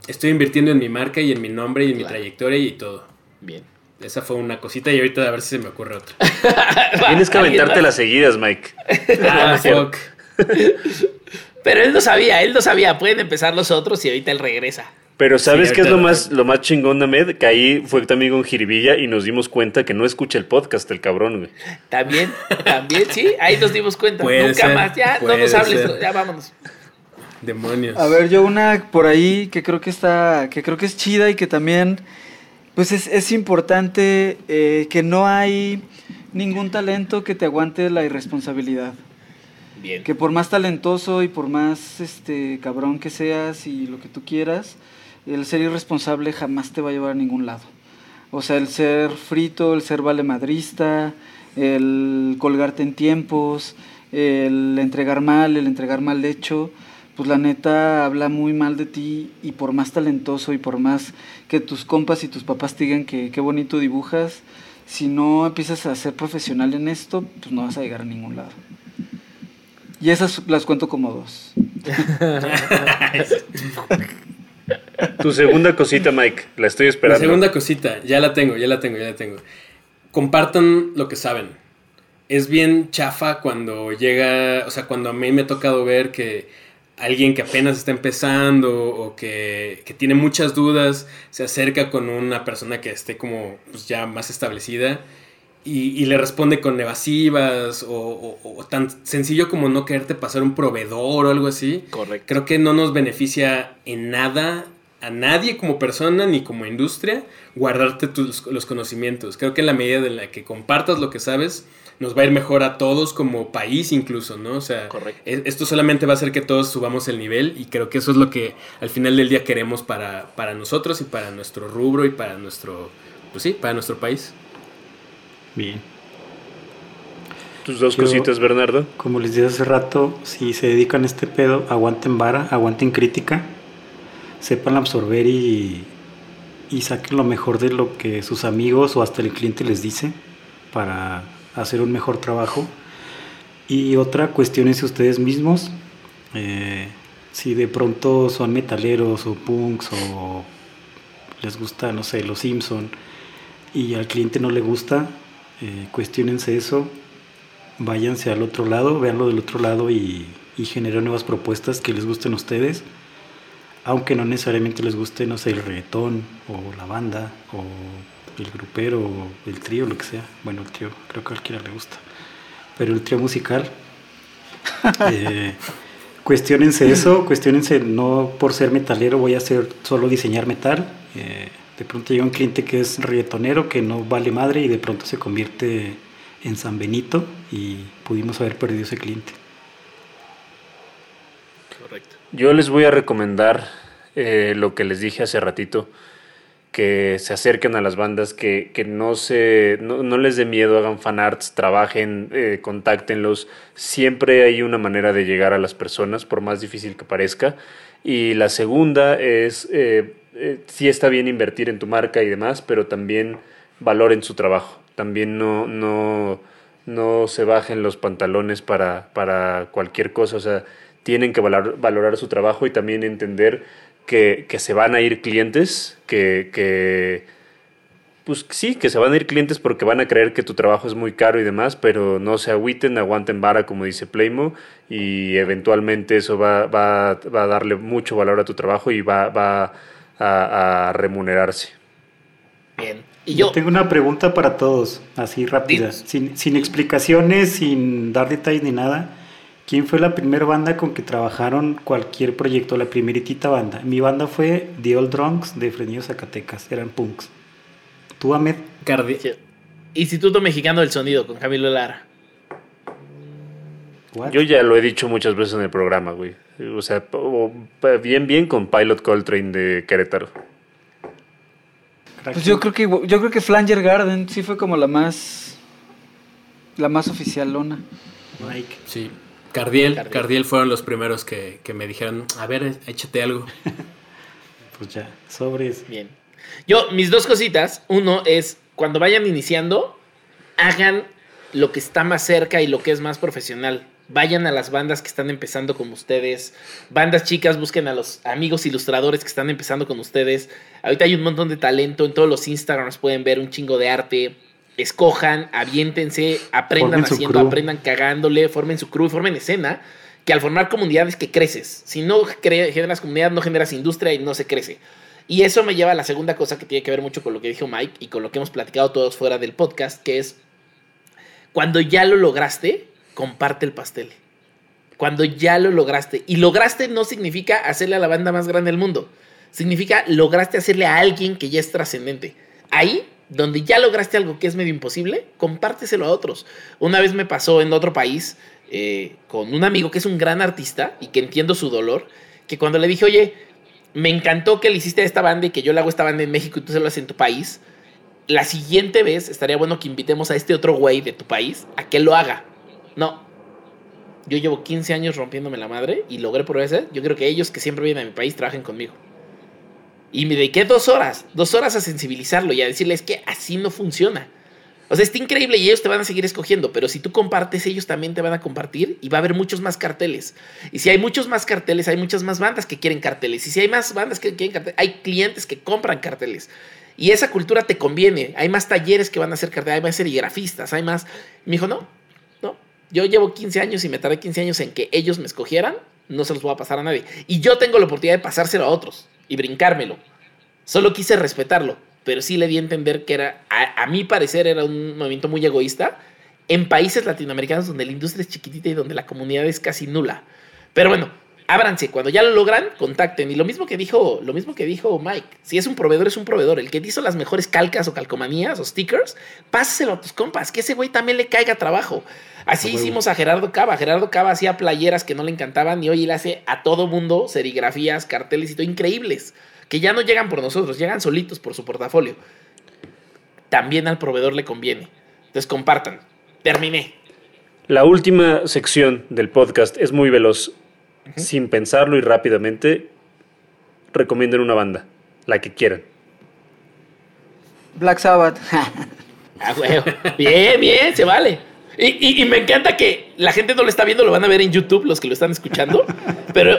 Estoy invirtiendo en mi marca y en mi nombre y en mi trayectoria y todo. Bien. Esa fue una cosita y ahorita a ver si se me ocurre otra. Tienes que ¿Alguien aventarte las seguidas, Mike. Ah, fuck. Pero él no sabía, él no sabía. Pueden empezar los otros y ahorita él regresa. Pero ¿sabes Sí, qué es lo más, lo más chingón Ahmed? Que ahí fue también con Jiribilla y nos dimos cuenta que no escucha el podcast, el cabrón, güey. También, también, sí, ahí nos dimos cuenta. Puede Nunca ser, más, ya, no nos hables, ser. ya vámonos. Demonios. A ver, yo una por ahí que creo que está, que creo que es chida y que también, pues es, es importante eh, que no hay ningún talento que te aguante la irresponsabilidad. Bien. Que por más talentoso y por más este cabrón que seas y lo que tú quieras, el ser irresponsable jamás te va a llevar a ningún lado. O sea, el ser frito, el ser valemadrista, el colgarte en tiempos, el entregar mal, el entregar mal hecho, pues la neta habla muy mal de ti y por más talentoso y por más que tus compas y tus papás te digan que qué bonito dibujas, si no empiezas a ser profesional en esto, pues no vas a llegar a ningún lado. Y esas las cuento como dos. Tu segunda cosita, Mike, la estoy La esperando. segunda cosita, ya la tengo, ya la tengo, ya la tengo. Compartan lo que saben. Es bien chafa cuando llega, o sea, cuando a mí me ha tocado ver que alguien que apenas está empezando o que, que tiene muchas dudas se acerca con una persona que esté como pues, ya más establecida y, y le responde con evasivas o, o- o tan sencillo como no quererte pasar un proveedor o algo así. Correcto. Creo que no nos beneficia en nada a nadie como persona ni como industria guardarte tus, los conocimientos. Creo que en la medida en la que compartas lo que sabes, nos va a ir mejor a todos como país incluso, ¿no? O sea, Correcto. e- esto solamente va a hacer que todos subamos el nivel y creo que eso es lo que al final del día queremos para, para nosotros y para nuestro rubro y para nuestro, pues sí, para nuestro país. Bien. Tus dos Yo- cositas, Bernardo. Como les dije hace rato, si se dedican a este pedo, aguanten vara, aguanten crítica, sepan absorber y, y saquen lo mejor de lo que sus amigos o hasta el cliente les dice para hacer un mejor trabajo. Y otra, cuestiones ustedes mismos. eh, si de pronto son metaleros o punks o les gusta, no sé, los Simpson y al cliente no le gusta, eh, cuestionense eso, váyanse al otro lado, véanlo del otro lado y, y generen nuevas propuestas que les gusten a ustedes, aunque no necesariamente les guste, no sé, el reggaetón o la banda o el grupero o el trío, lo que sea. Bueno, el trío creo que a cualquiera le gusta, pero el trío musical, eh, cuestionense eso, cuestionense no por ser metalero voy a hacer solo diseñar metal. eh, de pronto llega un cliente que es reggaetonero, que no vale madre y de pronto se convierte en San Benito y pudimos haber perdido ese cliente. Yo les voy a recomendar eh, lo que les dije hace ratito, que se acerquen a las bandas, que, que no, se, no, no les dé miedo, hagan fanarts, trabajen, eh, contáctenlos. Siempre hay una manera de llegar a las personas, por más difícil que parezca. Y la segunda es, eh, eh, sí está bien invertir en tu marca y demás, pero también valoren su trabajo. También no, no, no se bajen los pantalones para, para cualquier cosa. O sea, tienen que valor- valorar su trabajo y también entender que, que se van a ir clientes, que, que, pues sí, que se van a ir clientes porque van a creer que tu trabajo es muy caro y demás, pero no se agüiten, aguanten vara, como dice Playmo, y eventualmente eso va, va, va a darle mucho valor a tu trabajo y va, va a, a remunerarse. Bien. Y Yo yo, tengo una pregunta para todos, así rápida, sin, sin explicaciones, sin dar detalles ni nada. ¿Quién fue la primera banda con que trabajaron cualquier proyecto, la primeritita banda? Mi banda fue The Old Drunks de Frenillo Zacatecas, eran punks. ¿Tú, Ahmed? Cardi- Instituto Mexicano del Sonido con Camilo Lara. What? Yo ya lo he dicho muchas veces en el programa, güey. O sea, bien, bien con Pilot Coltrane de Querétaro. Pues yo creo que yo creo que Flanger Garden sí fue como la más la más oficialona. Mike. Sí. Cardiel, Cardiel. Cardiel, fueron los primeros que, que me dijeron, a ver, échate algo. Pues ya, sobres. Bien. Yo, mis dos cositas. Uno es, cuando vayan iniciando, hagan lo que está más cerca y lo que es más profesional. Vayan a las bandas que están empezando con ustedes. Bandas chicas, busquen a los amigos ilustradores que están empezando con ustedes. Ahorita hay un montón de talento. En todos los Instagrams pueden ver un chingo de arte. Escojan, aviéntense, aprendan Formen haciendo, aprendan cagándole, formen su crew formen escena. Que al formar comunidades que creces. Si no cre- generas comunidad, no generas industria y no se crece. Y eso me lleva a la segunda cosa que tiene que ver mucho con lo que dijo Mike y con lo que hemos platicado todos fuera del podcast, que es cuando ya lo lograste, comparte el pastel. Cuando ya lo lograste. Y lograste no significa hacerle a la banda más grande del mundo. Significa lograste hacerle a alguien que ya es trascendente. Ahí, donde ya lograste algo que es medio imposible, compárteselo a otros. Una vez me pasó en otro país eh, con un amigo que es un gran artista y que entiendo su dolor, que cuando le dije, oye, me encantó que le hiciste esta banda y que yo le hago esta banda en México y tú se lo haces en tu país. La siguiente vez estaría bueno que invitemos a este otro güey de tu país a que lo haga. No. Yo llevo 15 años rompiéndome la madre y logré por eso. Yo creo que ellos que siempre vienen a mi país trabajen conmigo. Y me dediqué dos horas, dos horas a sensibilizarlo y a decirles que así no funciona. O sea, está increíble y ellos te van a seguir escogiendo, pero si tú compartes, ellos también te van a compartir y va a haber muchos más carteles. Y si hay muchos más carteles, hay muchas más bandas que quieren carteles. Y si hay más bandas que quieren carteles, hay clientes que compran carteles. Y esa cultura te conviene. Hay más talleres que van a hacer carteles, hay más serigrafistas, hay más. Me dijo, no, no. Yo llevo 15 años y me tardé 15 años en que ellos me escogieran, no se los voy a pasar a nadie. Y yo tengo la oportunidad de pasárselo a otros y brincármelo. Solo quise respetarlo, pero sí le di a entender que era, a, mi parecer, era un movimiento muy egoísta en países latinoamericanos donde la industria es chiquitita y donde la comunidad es casi nula. Pero bueno, ábranse, cuando ya lo logran, contacten. Y lo mismo que dijo, lo mismo que dijo Mike, si es un proveedor, es un proveedor. El que te hizo las mejores calcas o calcomanías o stickers, pásaselo a tus compas, que ese güey también le caiga trabajo. Así hicimos a Gerardo Cava. Gerardo Cava hacía playeras que no le encantaban y hoy él hace a todo mundo serigrafías, carteles y todo increíbles, que ya no llegan por nosotros, llegan solitos por su portafolio. También al proveedor le conviene. Entonces compartan. Terminé. La última sección del podcast es muy veloz. Sin pensarlo y rápidamente, recomienden una banda, la que quieran. Black Sabbath. Ah, huevo. Bien, bien, se vale. Y, y- y me encanta que la gente no lo está viendo, lo van a ver en YouTube, los que lo están escuchando. Pero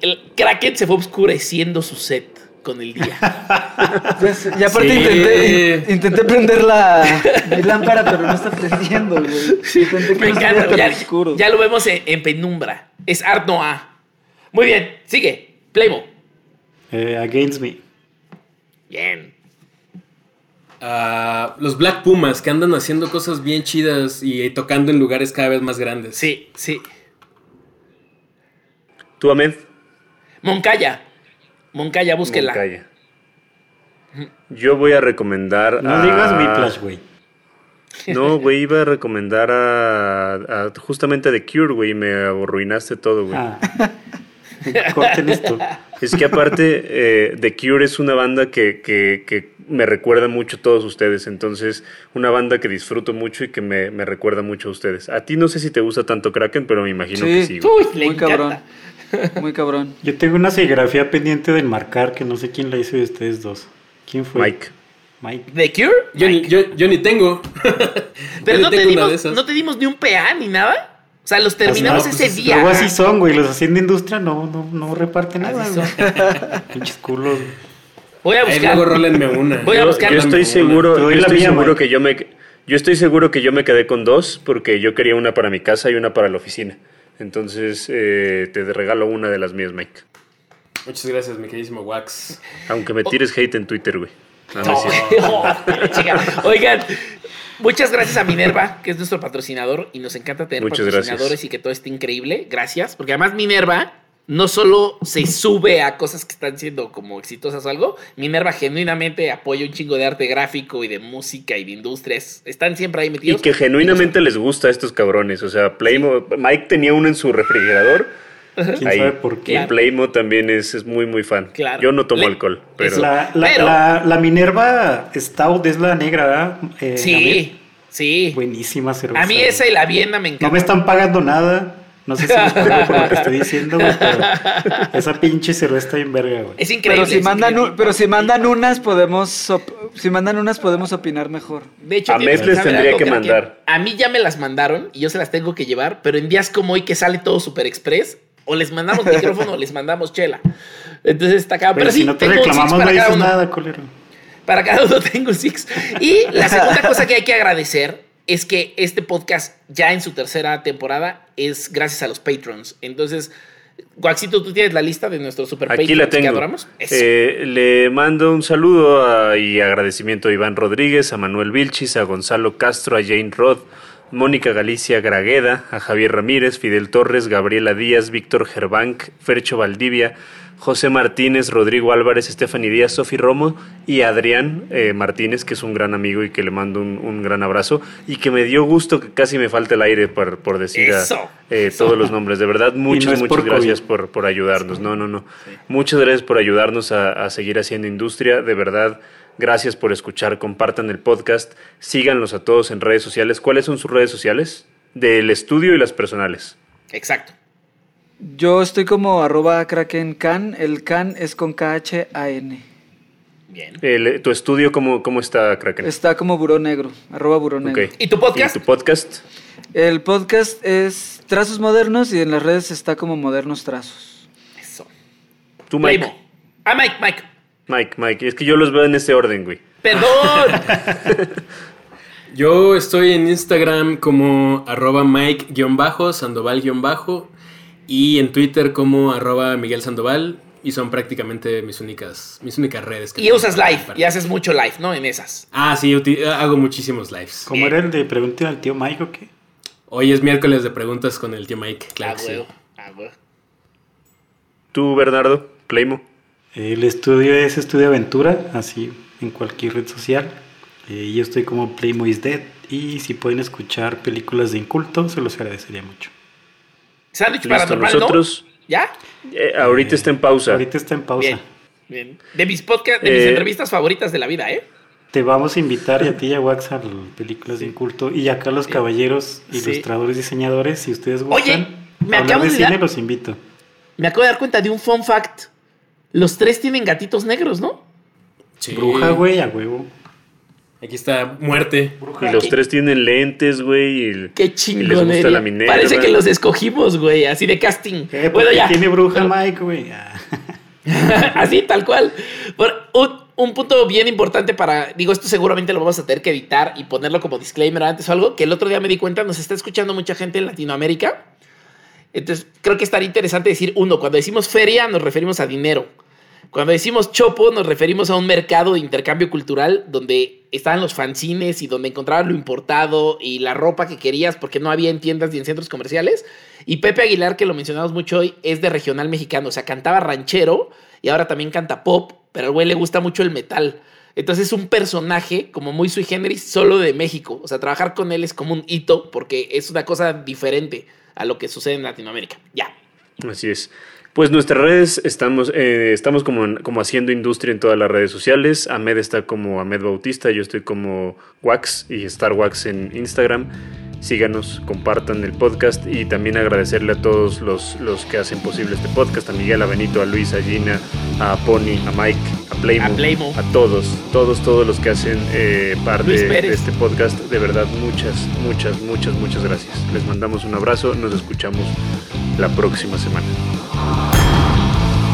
el Kraken se fue oscureciendo su set con el día. y aparte Sí. intenté, in- intenté prender la mi lámpara, pero no está prendiendo, güey. Intenté que Me no encanta. Ya, oscuro. ya lo vemos en, en penumbra. Es Art Noir. Muy bien, sigue. Playmo. Eh, against Me. Bien. Ah, los Black Pumas que andan haciendo cosas bien chidas y tocando en lugares cada vez más grandes. Sí, sí. ¿Tú, Ahmed? Moncaya. Moncaya, búsquela. Moncaya. Yo voy a recomendar No a- digas Whiplash, güey. No, güey, iba a recomendar a, a- justamente The Cure, güey, me arruinaste todo, güey. Ah. Corten esto. Es que aparte, eh, The Cure es una banda que, que- que me recuerda mucho a todos ustedes. Entonces, una banda que disfruto mucho y que me, me recuerda mucho a ustedes. A ti no sé si te gusta tanto Kraken, pero me imagino que sí. Uy, le Muy cabrón. Muy cabrón. Yo tengo una serigrafía pendiente de enmarcar que no sé quién la hizo de ustedes dos. ¿Quién fue? Mike. Mike. ¿The Cure? Yo, ni, yo, yo ni tengo. Pero Yo no ni te, tengo dimos, esas. no te dimos ni un PA ni nada. O sea, los terminamos Así- ese pues, día. Luego así son, güey. Los haciendo industria no, no, no reparten nada. Pinches culos. Voy a Ahí buscar. luego rólenme una. Voy a Yo, buscar. yo estoy seguro, Te yo estoy mía, seguro que yo me yo estoy seguro que yo me quedé con dos porque yo quería una para mi casa y una para la oficina. Entonces eh, te regalo una de las mías, Mike. Muchas gracias, mi queridísimo Wax. Aunque me tires hate en Twitter, güey. No, no oh, chica. Oigan, muchas gracias a Minerva, que es nuestro patrocinador, y nos encanta tener Muchas patrocinadores gracias. y que todo esté increíble. Gracias, porque además Minerva no solo se sube a cosas que están siendo como exitosas o algo, Minerva genuinamente apoya un chingo de arte gráfico y de música y de industrias. Están siempre ahí Y metidos. que genuinamente les gusta a estos cabrones. O sea, Playmo, Mike tenía uno en su refrigerador. ¿Quién Ahí. sabe por qué? Y Playmo también es, es muy, muy fan. Claro. Yo no tomo Le- alcohol, pero... La, la, Pero- la, la Minerva Stout es la negra, ¿verdad? Eh, Sí, sí. Buenísima cerveza. A mí esa y la Viena me encanta. No me están pagando nada. No sé si me por lo que estoy diciendo, güey, pero esa pinche cerveza está en verga, güey. Es increíble. Pero si mandan, increíble. un- pero si mandan unas podemos op- si mandan unas podemos opinar mejor. De hecho, A Mes les tendría algo, que mandar. A mí ya me las mandaron y yo se las tengo que llevar, pero en días como hoy que sale todo super express, o les mandamos micrófono o les mandamos chela. Entonces está acá. Pero, Pero sí, si no te tengo un six reclamamos, no para cada dices uno. nada, culero. Para cada uno tengo un six. Y la segunda cosa que hay que agradecer es que este podcast, ya en su tercera temporada, es gracias a los patrons. Entonces, Guaxito, ¿tú tienes la lista de nuestros super Aquí la patrons que tengo. adoramos? Eh, le mando un saludo a- y agradecimiento a Iván Rodríguez, a Manuel Vilchis, a Gonzalo Castro, a Jane Roth, Mónica Galicia Gragueda, a Javier Ramírez, Fidel Torres, Gabriela Díaz, Víctor Gerbank, Fercho Valdivia, José Martínez, Rodrigo Álvarez, Stephanie Díaz, Sofi Romo y Adrián eh, Martínez, que es un gran amigo y que le mando un, un gran abrazo y que me dio gusto que casi me falta el aire por, por decir a- eh, eso. todos los nombres. De verdad, muchas, muchas por gracias por, por ayudarnos. No, no, no. Muchas gracias por ayudarnos a, a seguir haciendo industria. De verdad, gracias por escuchar. Compartan el podcast. Síganlos a todos en redes sociales. ¿Cuáles son sus redes sociales? Del estudio y las personales. Exacto. Yo estoy como arroba kraken can, el can es con K-H-A-N. Bien. El- ¿Tu estudio cómo, cómo está, Kraken? Está como buró negro, arroba buró negro. ¿Y tu podcast? ¿Y tu podcast? El podcast es Trazos Modernos y en las redes está como Modernos Trazos. Eso. ¿Tú, Mike? Ah, Mike, Mike. Mike, Mike. Es que yo los veo en este orden, güey. Perdón. Yo estoy en Instagram como arroba Mike-Sandoval- y en Twitter como arroba Miguel Sandoval y son prácticamente mis únicas, mis únicas redes. que y usas live. Y haces mucho live, ¿no? En esas. Ah, sí, hago muchísimos lives. ¿Cómo era el de preguntar al tío Mike o qué? Hoy es miércoles de preguntas con el tío Mike, claro ah, que sí. huevo. Ah, huevo. ¿Tú, Bernardo? Playmo. El estudio es Estudio Aventura, así en cualquier red social. Eh, yo estoy como Playmo is Dead. Y si pueden escuchar películas de inculto, se los agradecería mucho. Sándwich paranormal, nosotros... ¿no? ¿Ya? eh, ahorita está en pausa. Ahorita está en pausa. Bien. Bien. De mis podcast, de mis Eh, entrevistas favoritas de la vida, ¿eh? Te vamos a invitar y a ti y a Wax a las películas de inculto. Y acá a los caballeros, Sí. ilustradores, diseñadores, si ustedes Oye, gustan me hablar acabo de de cine, dar- los invito. Me acabo de dar cuenta de un fun fact. Los tres tienen gatitos negros, ¿no? Sí. Bruja, güey, a huevo. Aquí está muerte. Y los tres tienen lentes, güey. Qué Y les chingonería. gusta la Minerva. Parece que los escogimos, güey, así de casting. Eh, bueno, ya. tiene bruja Mike, güey. Así, tal cual. Un, un punto bien importante para. Digo, esto seguramente lo vamos a tener que editar y ponerlo como disclaimer antes o algo. Que el otro día me di cuenta, nos está escuchando mucha gente en Latinoamérica. Entonces, creo que estaría interesante decir: uno, cuando decimos feria, nos referimos a dinero. Cuando decimos chopo, nos referimos a un mercado de intercambio cultural donde estaban los fanzines y donde encontrabas lo importado y la ropa que querías porque no había en tiendas ni en centros comerciales. Y Pepe Aguilar, que lo mencionamos mucho hoy, es de regional mexicano. O sea, cantaba ranchero y ahora también canta pop, pero al güey le gusta mucho el metal. Entonces es un personaje como muy sui generis solo de México. O sea, trabajar con él es como un hito porque es una cosa diferente a lo que sucede en Latinoamérica. Ya. Así es. Pues nuestras redes estamos, eh, estamos como, como haciendo industria en todas las redes sociales. Ahmed está como Ahmed Bautista, yo estoy como Wax y Star Wax en Instagram. Síganos, compartan el podcast y también agradecerle a todos los, los que hacen posible este podcast, a Miguel, a Benito, a Luis, a Gina, a Pony, a Mike, a Playmo, A Playmo. a todos, todos, todos los que hacen eh, parte de este podcast. De verdad, muchas, muchas, muchas, muchas gracias. Les mandamos un abrazo, nos escuchamos la próxima semana.